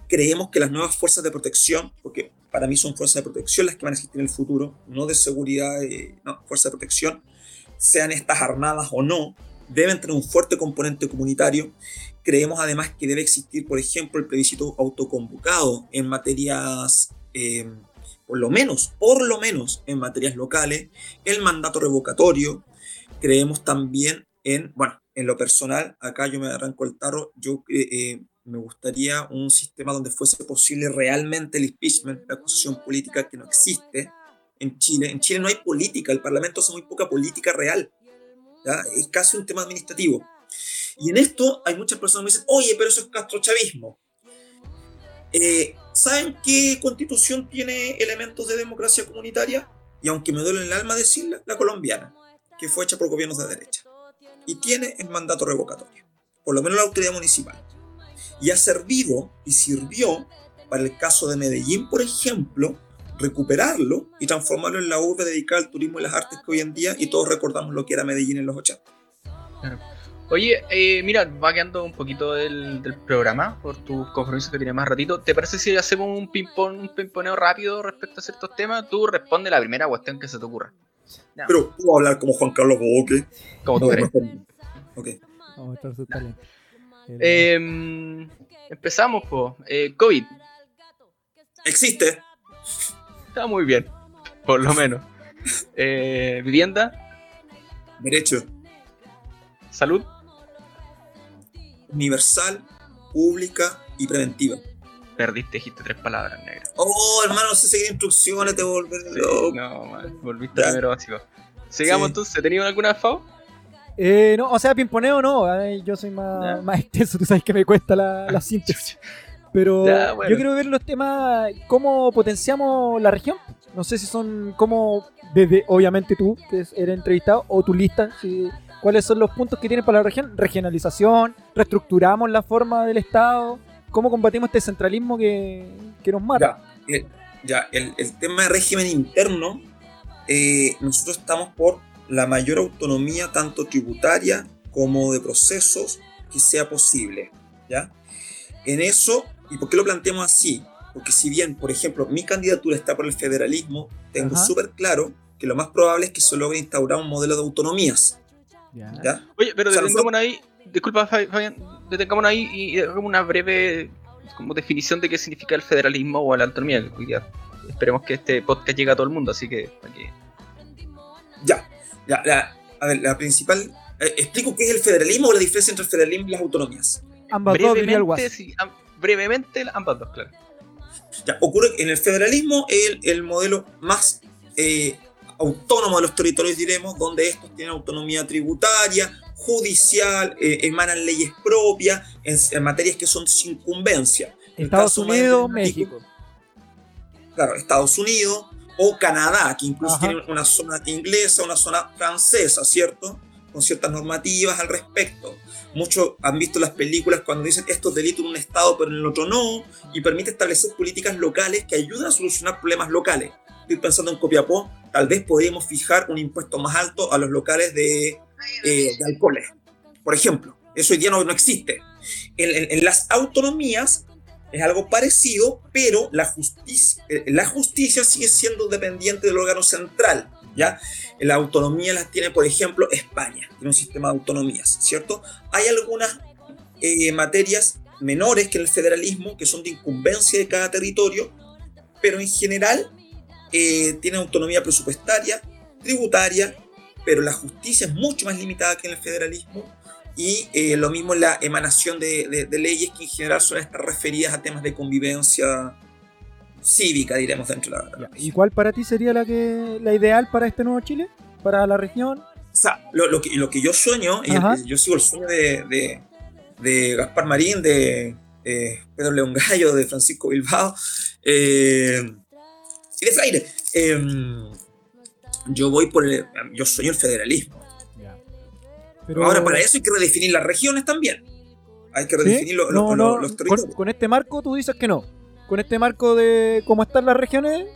Creemos que las nuevas fuerzas de protección, porque para mí son fuerzas de protección las que van a existir en el futuro, no de seguridad, eh, no, fuerzas de protección, sean estas armadas o no, deben tener un fuerte componente comunitario. Creemos además que debe existir, por ejemplo, el plebiscito autoconvocado en materias, por lo menos, por lo menos en materias locales, el mandato revocatorio. Creemos también en, bueno, en lo personal, acá yo me arranco el tarro, yo eh, eh, me gustaría un sistema donde fuese posible realmente el impeachment, la acusación política que no existe en Chile. En Chile no hay política, el Parlamento hace muy poca política real. Es casi un tema administrativo. Y en esto hay muchas personas que me dicen, oye, pero eso es castrochavismo. Eh, ¿Saben qué constitución tiene elementos de democracia comunitaria? Y aunque me duele el alma decirla, la colombiana, que fue hecha por gobiernos de derecha. Y tiene el mandato revocatorio, por lo menos la autoridad municipal. Y ha servido y sirvió para el caso de Medellín, por ejemplo, recuperarlo y transformarlo en la urbe dedicada al turismo y las artes que hoy en día, y todos recordamos lo que era Medellín en los 80. Oye, eh, mira, va quedando un poquito del, programa por tus compromisos que tienes más ratito. ¿Te parece si hacemos un ping-pong, un pimponeo rápido respecto a ciertos temas? Tú responde la primera cuestión que se te ocurra. Pero puedo hablar como Juan Carlos Boque. Como tú crees. Ok. Vamos a estar su talento. Eh, empezamos, po. Eh, COVID. Existe. Está muy bien, por lo menos. Eh, vivienda. Derecho. Salud. Universal, pública y preventiva. Perdiste, dijiste tres palabras negras. Oh, hermano, no sé seguir instrucciones, te volver loco. No, man, volviste primero básico. Sigamos sí. entonces, ¿tenías alguna FAO? Eh, no, o sea, pimponeo no, yo soy más, más extenso, tú sabes que me cuesta la, la síntesis. Pero bueno. yo quiero ver los temas, cómo potenciamos la región. No sé si son como, desde obviamente tú, que eres entrevistado, o tu lista, si, cuáles son los puntos que tienes para la región. Regionalización, reestructuramos la forma del Estado, cómo combatimos este centralismo que, que nos mata. Ya, el, ya, el, el tema de régimen interno, eh, nosotros estamos por la mayor autonomía tanto tributaria como de procesos que sea posible. ¿ya? En eso ¿Y por qué lo planteamos así? Porque si bien, por ejemplo, mi candidatura está por el federalismo, tengo súper claro que lo más probable es que se logre instaurar un modelo de autonomías. Ya. ¿Ya? Oye, pero detengámonos ahí, disculpa Fabián, detengámonos ahí y hagamos una breve como definición de qué significa el federalismo o la autonomía. Ya, esperemos que este podcast llegue a todo el mundo, así que... Aquí... Ya, ya, la, a ver, la principal... Eh, explico qué es el federalismo o la diferencia entre el federalismo y las autonomías. Ambas Brevemente, sí, am brevemente ambas dos, claro. Ya, ocurre que en el federalismo el, el modelo más eh, autónomo de los territorios, diremos, donde estos tienen autonomía tributaria, judicial, eh, emanan leyes propias en, en, materias que son sin incumbencia. Estados Unidos, México. Claro, Estados Unidos o Canadá, que incluso Ajá. tiene una zona inglesa, una zona francesa, ¿cierto? Con ciertas normativas al respecto. Muchos han visto las películas cuando dicen esto es delito en un estado pero en el otro no, y permite establecer políticas locales que ayudan a solucionar problemas locales. Estoy pensando en Copiapó, tal vez podríamos fijar un impuesto más alto a los locales de, eh, de alcoholes, por ejemplo. Eso hoy día no, no existe. En, en, en, las autonomías es algo parecido, pero la justicia, eh, la justicia sigue siendo dependiente del órgano central. La autonomía las tiene, por ejemplo, España, tiene un sistema de autonomías, ¿cierto? Hay algunas eh, materias menores que en el federalismo, que son de incumbencia de cada territorio, pero en general eh, tiene autonomía presupuestaria, tributaria, pero la justicia es mucho más limitada que en el federalismo y eh, lo mismo la emanación de, leyes que en general son estas referidas a temas de convivencia cívica, diremos, dentro de la, ¿Y cuál para ti sería la, que, la ideal para este nuevo Chile? ¿Para la región? O sea, lo, lo, que, lo que, yo sueño, y el, yo sigo el sueño de, de, de Gaspar Marín, de eh, Pedro León Gallo, de Francisco Bilbao eh, y de Freire. Eh, yo voy por el, yo sueño el federalismo. Pero... Ahora, para eso hay que redefinir las regiones también. Hay que redefinir ¿Sí? lo, no, lo, no, los territorios. Con, con, este marco tú dices que no. Con este marco de cómo están las regiones,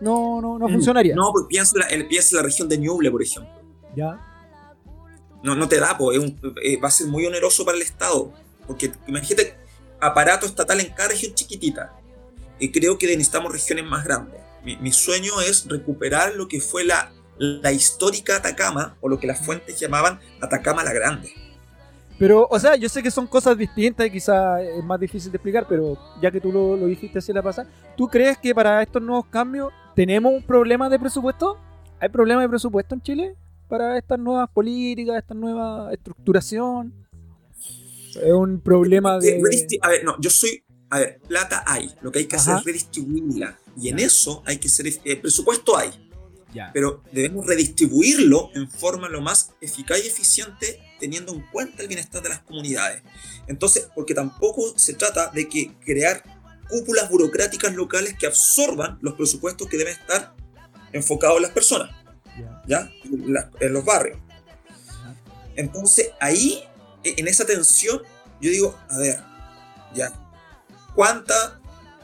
no, no, no mm, funcionaría. No, pues piensa en la, piensa la región de Ñuble, por ejemplo. Ya. No, no te da, pues, eh, va a ser muy oneroso para el Estado. Porque imagínate, aparato estatal en cada región chiquitita. Y creo que necesitamos regiones más grandes. Mi, mi sueño es recuperar lo que fue la la histórica Atacama, o lo que las fuentes llamaban Atacama la Grande. Pero, o sea, yo sé que son cosas distintas y quizás es más difícil de explicar, pero ya que tú lo, lo dijiste así la pasada, ¿tú crees que para estos nuevos cambios tenemos un problema de presupuesto? ¿Hay problema de presupuesto en Chile para estas nuevas políticas, esta nueva estructuración? Es un problema de... A ver, no, yo soy... A ver, plata hay, lo que hay que hacer es redistribuirla. Y en eso hay que ser... Eh, presupuesto hay, pero debemos redistribuirlo en forma lo más eficaz y eficiente teniendo en cuenta el bienestar de las comunidades. Entonces, porque tampoco se trata de que crear cúpulas burocráticas locales que absorban los presupuestos que deben estar enfocados en las personas, ¿ya? En los barrios. Entonces, ahí, e, en esa tensión, yo digo, a ver, ya, ¿cuántas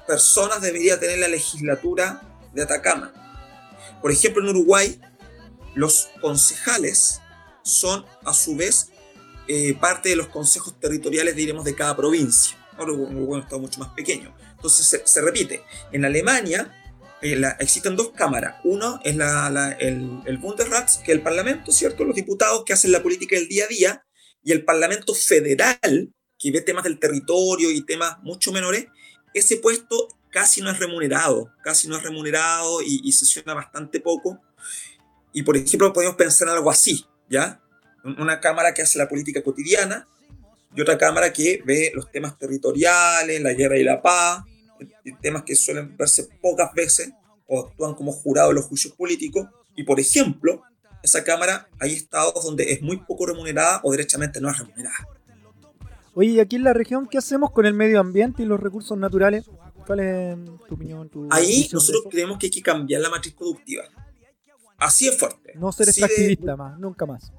personas debería tener la legislatura de Atacama? Por ejemplo, en Uruguay, los concejales son a su vez eh, parte de los consejos territoriales, diremos, de cada provincia. Uruguay es un estado mucho más pequeño. Entonces se, repite. En Alemania eh, existen dos cámaras. Uno es el, el Bundesrat, que es el Parlamento, ¿cierto? Los diputados que hacen la política del día a día. Y el Parlamento Federal, que ve temas del territorio y temas mucho menores. Ese puesto casi no es remunerado, casi no es remunerado y, sesiona bastante poco. Y por ejemplo, podemos pensar en algo así, ¿ya? Una cámara que hace la política cotidiana y otra cámara que ve los temas territoriales, la guerra y la paz, temas que suelen verse pocas veces o actúan como jurado en los juicios políticos. Y por ejemplo, esa cámara hay estados donde es muy poco remunerada o derechamente no es remunerada. Oye, ¿y aquí en la región qué hacemos con el medio ambiente y los recursos naturales? ¿Cuál es tu opinión? Ahí nosotros creemos que hay que cambiar la matriz productiva. Así es fuerte. No ser extractivista más, nunca más.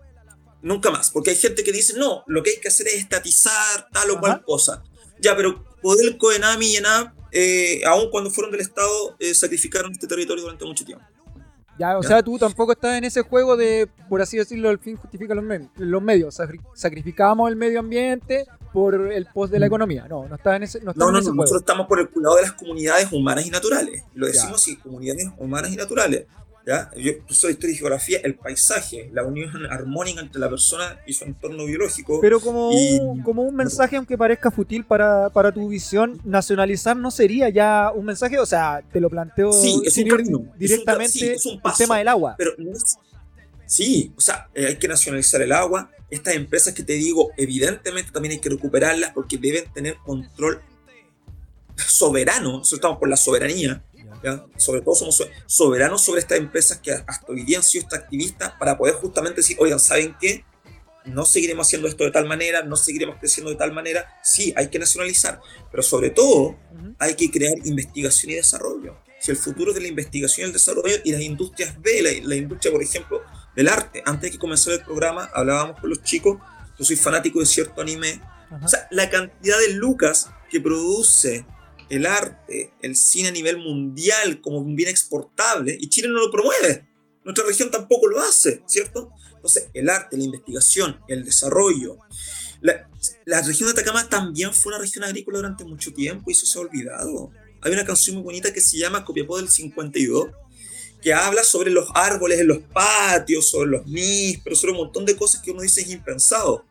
Nunca más, porque hay gente que dice, no, lo que hay que hacer es estatizar tal o cual cosa. Ya, pero Codelco, Enami y ENAP, eh, aun cuando fueron del Estado, eh, sacrificaron este territorio durante mucho tiempo. Ya, o sea, tú tampoco estás en ese juego de, por así decirlo, el fin justifica los, los medios. Sacrificamos el medio ambiente por el post de la mm. economía. No, no estás en ese, no, no, no, nosotros estamos por el cuidado de las comunidades humanas y naturales. Lo decimos así, comunidades humanas y naturales. ¿Ya? Yo soy historia y geografía, el paisaje, la unión armónica entre la persona y su entorno biológico. Pero como, como un mensaje, aunque parezca fútil para, para, tu visión, nacionalizar no sería ya un mensaje, o sea, te lo planteo sí, es un directamente es un, el tema del agua. Pero sí, o sea, eh, hay que nacionalizar el agua. Estas empresas que te digo, evidentemente también hay que recuperarlas porque deben tener control soberano, nosotros estamos por la soberanía, sobre todo somos soberanos sobre estas empresas que hasta hoy día han sido extractivistas para poder justamente decir, oigan, ¿saben qué? No seguiremos haciendo esto de tal manera, no seguiremos creciendo de tal manera. Sí, hay que nacionalizar, pero sobre todo hay que crear investigación y desarrollo. Si el futuro es de la investigación y el desarrollo y las industrias de la, industria, por ejemplo, del arte. Antes de que comenzara el programa, hablábamos con los chicos, yo soy fanático de cierto anime. O sea, la cantidad de lucas que produce el arte, el cine a nivel mundial como un bien exportable y Chile no lo promueve. Nuestra región tampoco lo hace, ¿cierto? Entonces, el arte, la investigación, el desarrollo. La, región de Atacama también fue una región agrícola durante mucho tiempo y eso se ha olvidado. Hay una canción muy bonita que se llama Copiapó del 52, que habla sobre los árboles en los patios, sobre los nísperos, sobre un montón de cosas que uno dice es impensado.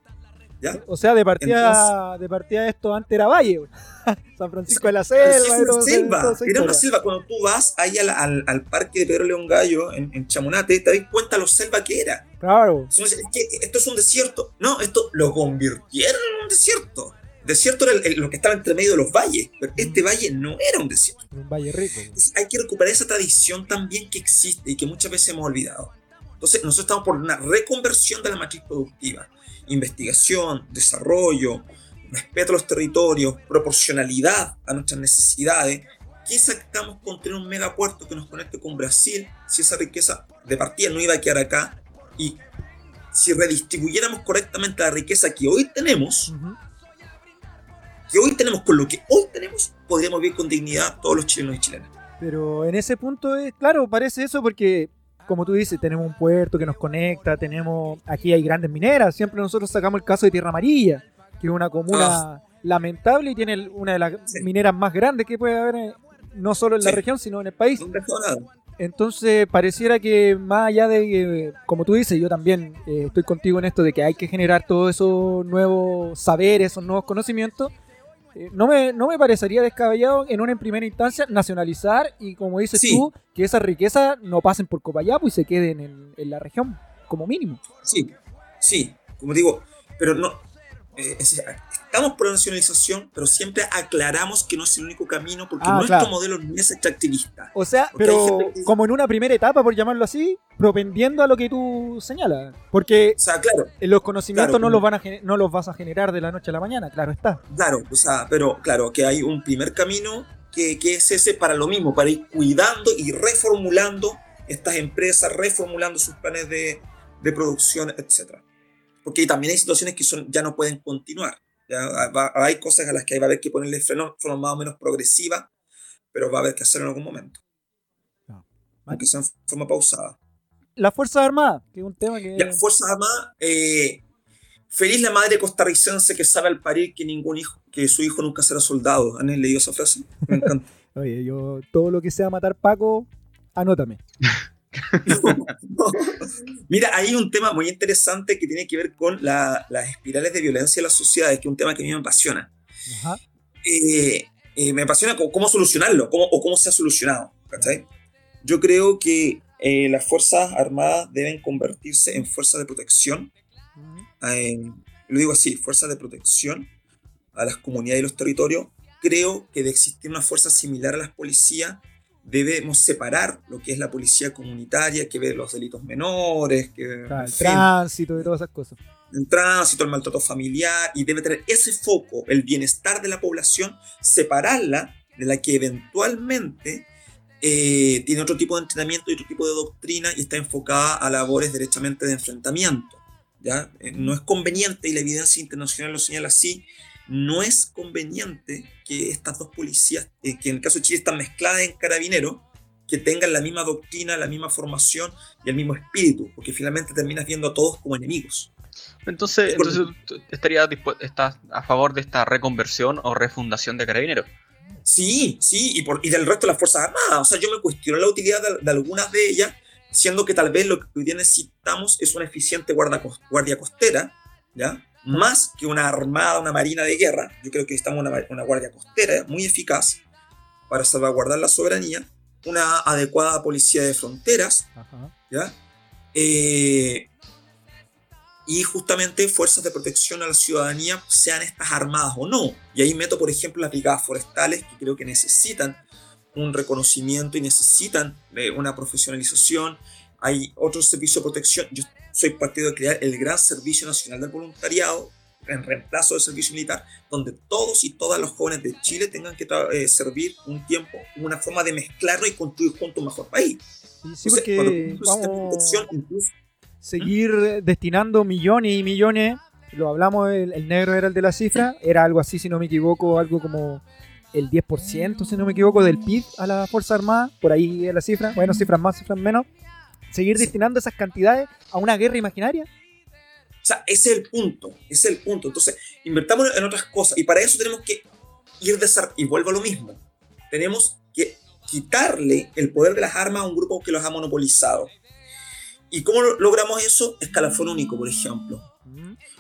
O sea, de partida, de partida esto antes era Valle, San Francisco de la Selva. Era una selva, era una selva. Cuando tú vas ahí al, al, parque de Pedro León Gallo, en, Chamonate, te das cuenta lo selva que era. Claro. esto es un desierto. No, esto lo convirtieron en un desierto. Desierto era lo que estaba entre medio de los valles, pero este mm. valle no era un desierto. Un valle rico. hay que recuperar esa tradición también que existe y que muchas veces hemos olvidado. Entonces, nosotros estamos por una reconversión de la matriz productiva investigación, desarrollo, respeto a los territorios, proporcionalidad a nuestras necesidades. ¿Qué sacamos con tener un megapuerto que nos conecte con Brasil si esa riqueza de partida no iba a quedar acá? Y si redistribuyéramos correctamente la riqueza que hoy tenemos, que hoy tenemos con lo que hoy tenemos, podríamos vivir con dignidad todos los chilenos y chilenas. Pero en ese punto, es, claro, parece eso porque como tú dices, tenemos un puerto que nos conecta, tenemos, aquí hay grandes mineras, siempre nosotros sacamos el caso de Tierra Amarilla, que es una comuna ah. lamentable y tiene una de las mineras más grandes que puede haber, eh, no solo en la región, sino en el país. Entonces, pareciera que más allá de, que, como tú dices, yo también eh, estoy contigo en esto de que hay que generar todos esos nuevos saberes, esos nuevos conocimientos. Eh, no, me, no me parecería descabellado en una en primera instancia nacionalizar y, como dices Sí. tú, que esas riquezas no pasen por Copayapo y se queden en, en la región, como mínimo. Sí, sí, como digo, pero no. Eh, es- estamos por la nacionalización, pero siempre aclaramos que no es el único camino porque Ah, nuestro claro. modelo no es extractivista. O sea, pero que- como en una primera etapa, por llamarlo así, propendiendo a lo que tú señalas. Porque O sea, claro, los conocimientos Claro, no, los van a, no los vas a generar de la noche a la mañana, claro está. claro, o sea, pero claro, que hay un primer camino que, que es ese para lo mismo, para ir cuidando y reformulando estas empresas, reformulando sus planes de, de producción, etc. Porque también hay situaciones que son, ya no pueden continuar. Ya va- hay cosas a las que va a haber que ponerle freno de forma más o menos progresiva, pero va a haber que hacerlo en algún momento. No. Aunque sea en forma pausada. Las Fuerzas Armadas, que es un tema que... Las Fuerzas Armadas, eh, feliz la madre costarricense que sabe al parir que ningún hijo, que su hijo nunca será soldado. ¿Han leído esa frase? Me encanta. Oye, yo todo lo que sea matar Paco, anótame. Mira, hay un tema muy interesante que tiene que ver con la- las espirales de violencia en las sociedades, que es un tema que a mí me apasiona. Ajá. Eh, eh, me apasiona cómo, cómo solucionarlo, cómo, o cómo se ha solucionado. ¿cachai? Yo creo que eh, las Fuerzas Armadas deben convertirse en fuerzas de protección eh, lo digo así, fuerzas de protección a las comunidades y los territorios, creo que de existir una fuerza similar a las policías, debemos separar lo que es la policía comunitaria, que ve los delitos menores, que en el fin, tránsito y todas esas cosas. el tránsito, el maltrato familiar, y debe tener ese foco, el bienestar de la población, separarla de la que eventualmente eh, tiene otro tipo de entrenamiento y otro tipo de doctrina y está enfocada a labores derechamente de enfrentamiento. ¿ya? Eh, no es conveniente, y la evidencia internacional lo señala así, no es conveniente que estas dos policías, eh, que en el caso de Chile están mezcladas en carabineros, que tengan la misma doctrina, la misma formación y el mismo espíritu, porque finalmente terminas viendo a todos como enemigos. Entonces, entonces dispu- estás a favor de esta reconversión o refundación de Carabineros. Sí, sí, y, por, y del resto de las Fuerzas Armadas. O sea, yo me cuestiono la utilidad de, de algunas de ellas, siendo que tal vez lo que hoy día necesitamos es una eficiente guarda, guardia costera, ¿ya? Más que una armada, una marina de guerra. Yo creo que necesitamos una, una guardia costera muy eficaz para salvaguardar la soberanía, una adecuada policía de fronteras, Ajá. ¿ya? Eh, y justamente fuerzas de protección a la ciudadanía, sean estas armadas o no. Y ahí meto, por ejemplo, las brigadas forestales, que creo que necesitan un reconocimiento y necesitan eh, una profesionalización. Hay otros servicios de protección. Yo soy partido de crear el Gran Servicio Nacional del Voluntariado, en reemplazo del servicio militar, donde todos y todas los jóvenes de Chile tengan que eh, servir un tiempo, una forma de mezclarlo y construir juntos un mejor país. Y sí, Entonces, vamos protección, incluso seguir destinando millones y millones. Lo hablamos, el, el negro era el de la cifra. Era algo así, si no me equivoco, algo como el 10%, si no me equivoco, del PIB a la Fuerza Armada. Por ahí es la cifra. Bueno, cifras más, cifras menos. Seguir destinando esas cantidades a una guerra imaginaria. O sea, ese es el punto, ese es el punto. Entonces, invertamos en otras cosas y para eso tenemos que ir desarrollando, y vuelvo a lo mismo, tenemos que quitarle el poder de las armas a un grupo que los ha monopolizado. ¿Y cómo lo- logramos eso? Escalafón único, por ejemplo.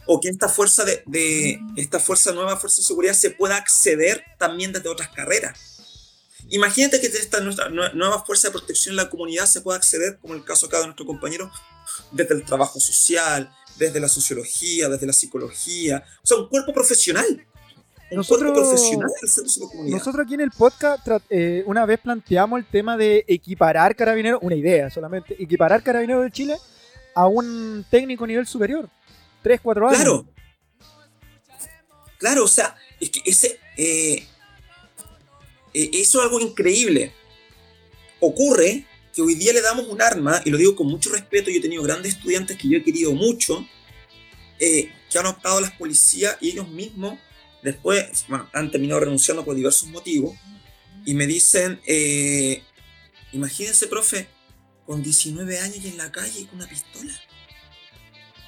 O que esta fuerza de, de- esta fuerza nueva fuerza de seguridad se pueda acceder también desde otras carreras. Imagínate que esta nuestra nue- nueva fuerza de protección en la comunidad se pueda acceder, como el caso acá de nuestro compañero, desde el trabajo social, desde la sociología, desde la psicología. O sea, un cuerpo profesional. Un Nosotros- cuerpo profesional de la. Nosotros aquí en el podcast eh, una vez planteamos el tema de equiparar carabineros, una idea solamente, equiparar carabineros de Chile a un técnico nivel superior. 3, 4 años. Claro. Claro, o sea, es que ese. eh, eso es algo increíble. Ocurre que hoy día le damos un arma, y lo digo con mucho respeto, yo he tenido grandes estudiantes que yo he querido mucho, eh, que han optado a las policías y ellos mismos, después, bueno, han terminado renunciando por diversos motivos, y me dicen, eh, imagínense, profe, con 19 años y en la calle y con una pistola.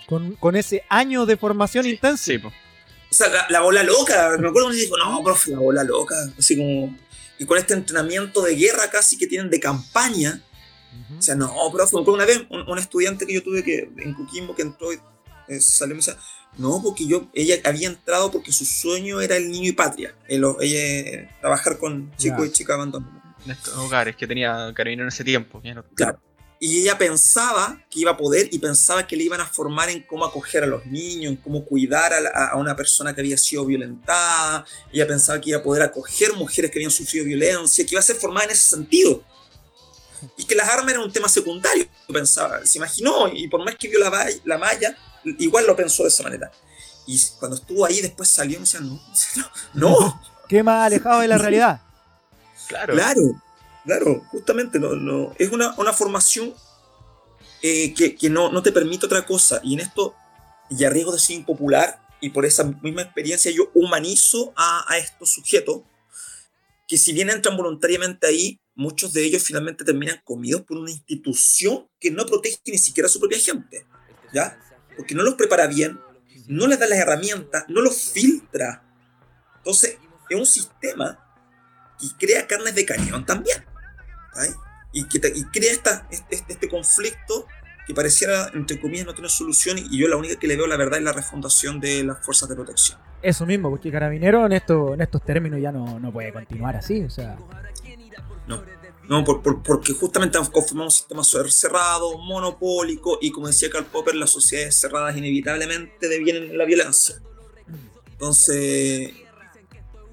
Con, con ese año de formación intensa. Sí, po. O sea, la, la bola loca. Me acuerdo cuando dijo, no, profe, la bola loca. Así como. Y con este entrenamiento de guerra casi que tienen de campaña, O sea, no, profe, una vez un, un, estudiante que yo tuve que en Coquimbo que entró y eh, salió y me decía, no, porque yo, ella había entrado porque su sueño era el niño y patria, el, ella trabajar con chicos y chicas abandonados. En estos hogares que tenía Carabinero en ese tiempo. Claro. Y ella pensaba que iba a poder y pensaba que le iban a formar en cómo acoger a los niños, en cómo cuidar a, a, una persona que había sido violentada. Ella pensaba que iba a poder acoger mujeres que habían sufrido violencia, que iba a ser formada en ese sentido. Y que las armas eran un tema secundario, pensaba, se imaginó, y por más que vio la, la malla, igual lo pensó de esa manera. Y cuando estuvo ahí, después salió y me decía, no, no. no. Qué más alejado de la realidad. Claro. Claro, claro, justamente no, no, es una, una formación eh, que, que no, no, te permite otra cosa. Y en esto, y a riesgo de ser impopular, y por esa misma experiencia, yo humanizo a, a estos sujetos que si bien entran voluntariamente ahí, muchos de ellos finalmente terminan comidos por una institución que no protege ni siquiera a su propia gente. ¿Ya? porque no los prepara bien, no les da las herramientas, no los filtra. Entonces, es un sistema que crea carnes de cañón también. Y, que y crea esta, este, este, conflicto que pareciera, entre comillas, no tener solución. Y yo la única que le veo, la verdad, es la refundación de las fuerzas de protección. Eso mismo, porque Carabinero en, esto, en estos términos ya no, no puede continuar así. O sea. No. ¿no? Por, por, porque justamente conformamos un sistema cerrado, monopólico, y como decía Karl Popper, las sociedades cerradas inevitablemente devienen la violencia. Entonces,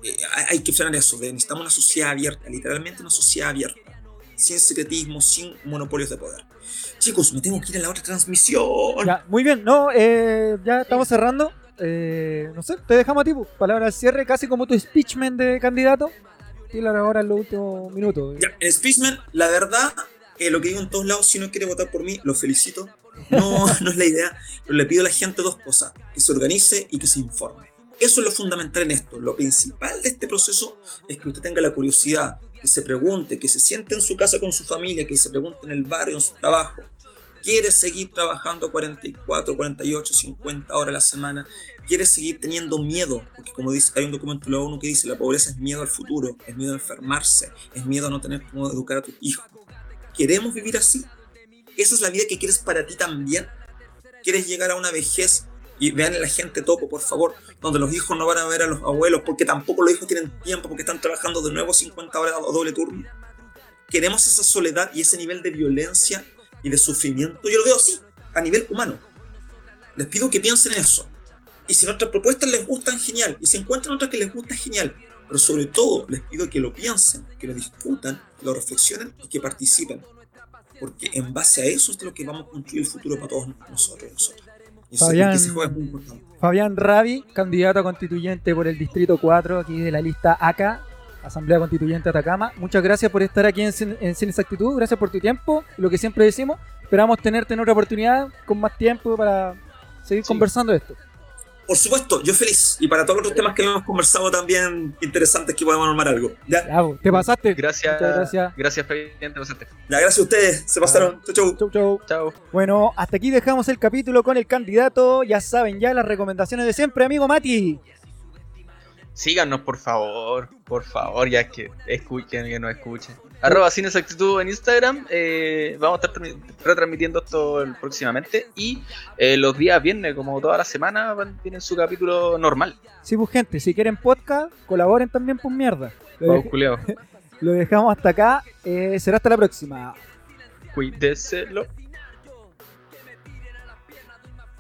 eh, hay que frenar eso, necesitamos una sociedad abierta, literalmente una sociedad abierta, sin secretismo, sin monopolios de poder. Chicos, me tengo que ir a la otra transmisión. Ya, muy bien, no, eh, ya estamos cerrando. Eh, no sé, te dejamos a ti, pues, palabra al cierre, casi como tu speechman de candidato ahora en los últimos minutos. Ya, en Speechman, la verdad, eh, lo que digo en todos lados, si no quiere votar por mí, lo felicito. No, no es la idea, pero le pido a la gente dos cosas, que se organice y que se informe. Eso es lo fundamental en esto. Lo principal de este proceso es que usted tenga la curiosidad, que se pregunte, que se siente en su casa con su familia, que se pregunte en el barrio, en su trabajo, quieres seguir trabajando 44, 48, 50 horas a la semana, quieres seguir teniendo miedo, porque como dice, hay un documento de la ONU que dice, la pobreza es miedo al futuro, es miedo a enfermarse, es miedo a no tener cómo educar a tus hijos. ¿Queremos vivir así? ¿Esa es la vida que quieres para ti también? ¿Quieres llegar a una vejez y vean a la gente topo, por favor, donde los hijos no van a ver a los abuelos porque tampoco los hijos tienen tiempo porque están trabajando de nuevo 50 horas o doble turno? ¿Queremos esa soledad y ese nivel de violencia y de sufrimiento? Yo lo veo así, a nivel humano. Les pido que piensen en eso. Y si nuestras propuestas les gustan, genial. Y si encuentran otras que les gustan, genial. Pero sobre todo les pido que lo piensen, que lo discutan, lo reflexionen y que participen. Porque en base a eso es lo que vamos a construir el futuro para todos nosotros y Fabián, Fabián Ravi, candidato a constituyente por el Distrito 4, aquí de la lista ACA, Asamblea Constituyente Atacama. Muchas gracias por estar aquí en, en Sin Exactitud, gracias por tu tiempo, lo que siempre decimos. Esperamos tenerte en otra oportunidad con más tiempo para seguir conversando esto. Por supuesto, yo feliz. Y para todos los temas que hemos conversado también interesantes que podemos armar algo. ¿Ya? te pasaste. Gracias. gracias. Gracias, te pasaste. Ya, gracias a ustedes. Se pasaron. Chau, chau. Chau, chau. Bueno, hasta aquí dejamos el capítulo con el candidato. Ya saben, ya las recomendaciones de siempre, amigo Mati. Síganos, por favor. Por favor, ya que escuchen, que no escuchen arroba sin exactitud en Instagram. Eh, vamos a estar retransmitiendo esto próximamente. Y eh, los días viernes, como toda la semana, tienen su capítulo normal. Sí, pues gente, si quieren podcast, colaboren también, pues mierda. Lo, lo dejamos hasta acá. Eh, será hasta la próxima. Cuídeselo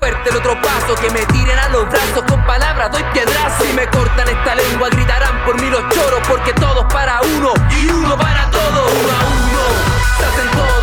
Fuerte el otro paso, que me tiren a los brazos, con palabras doy piedrazo. Si me cortan esta lengua, gritarán por mí los choros, porque todos para uno y uno para todos. Uno a uno, se hacen todos.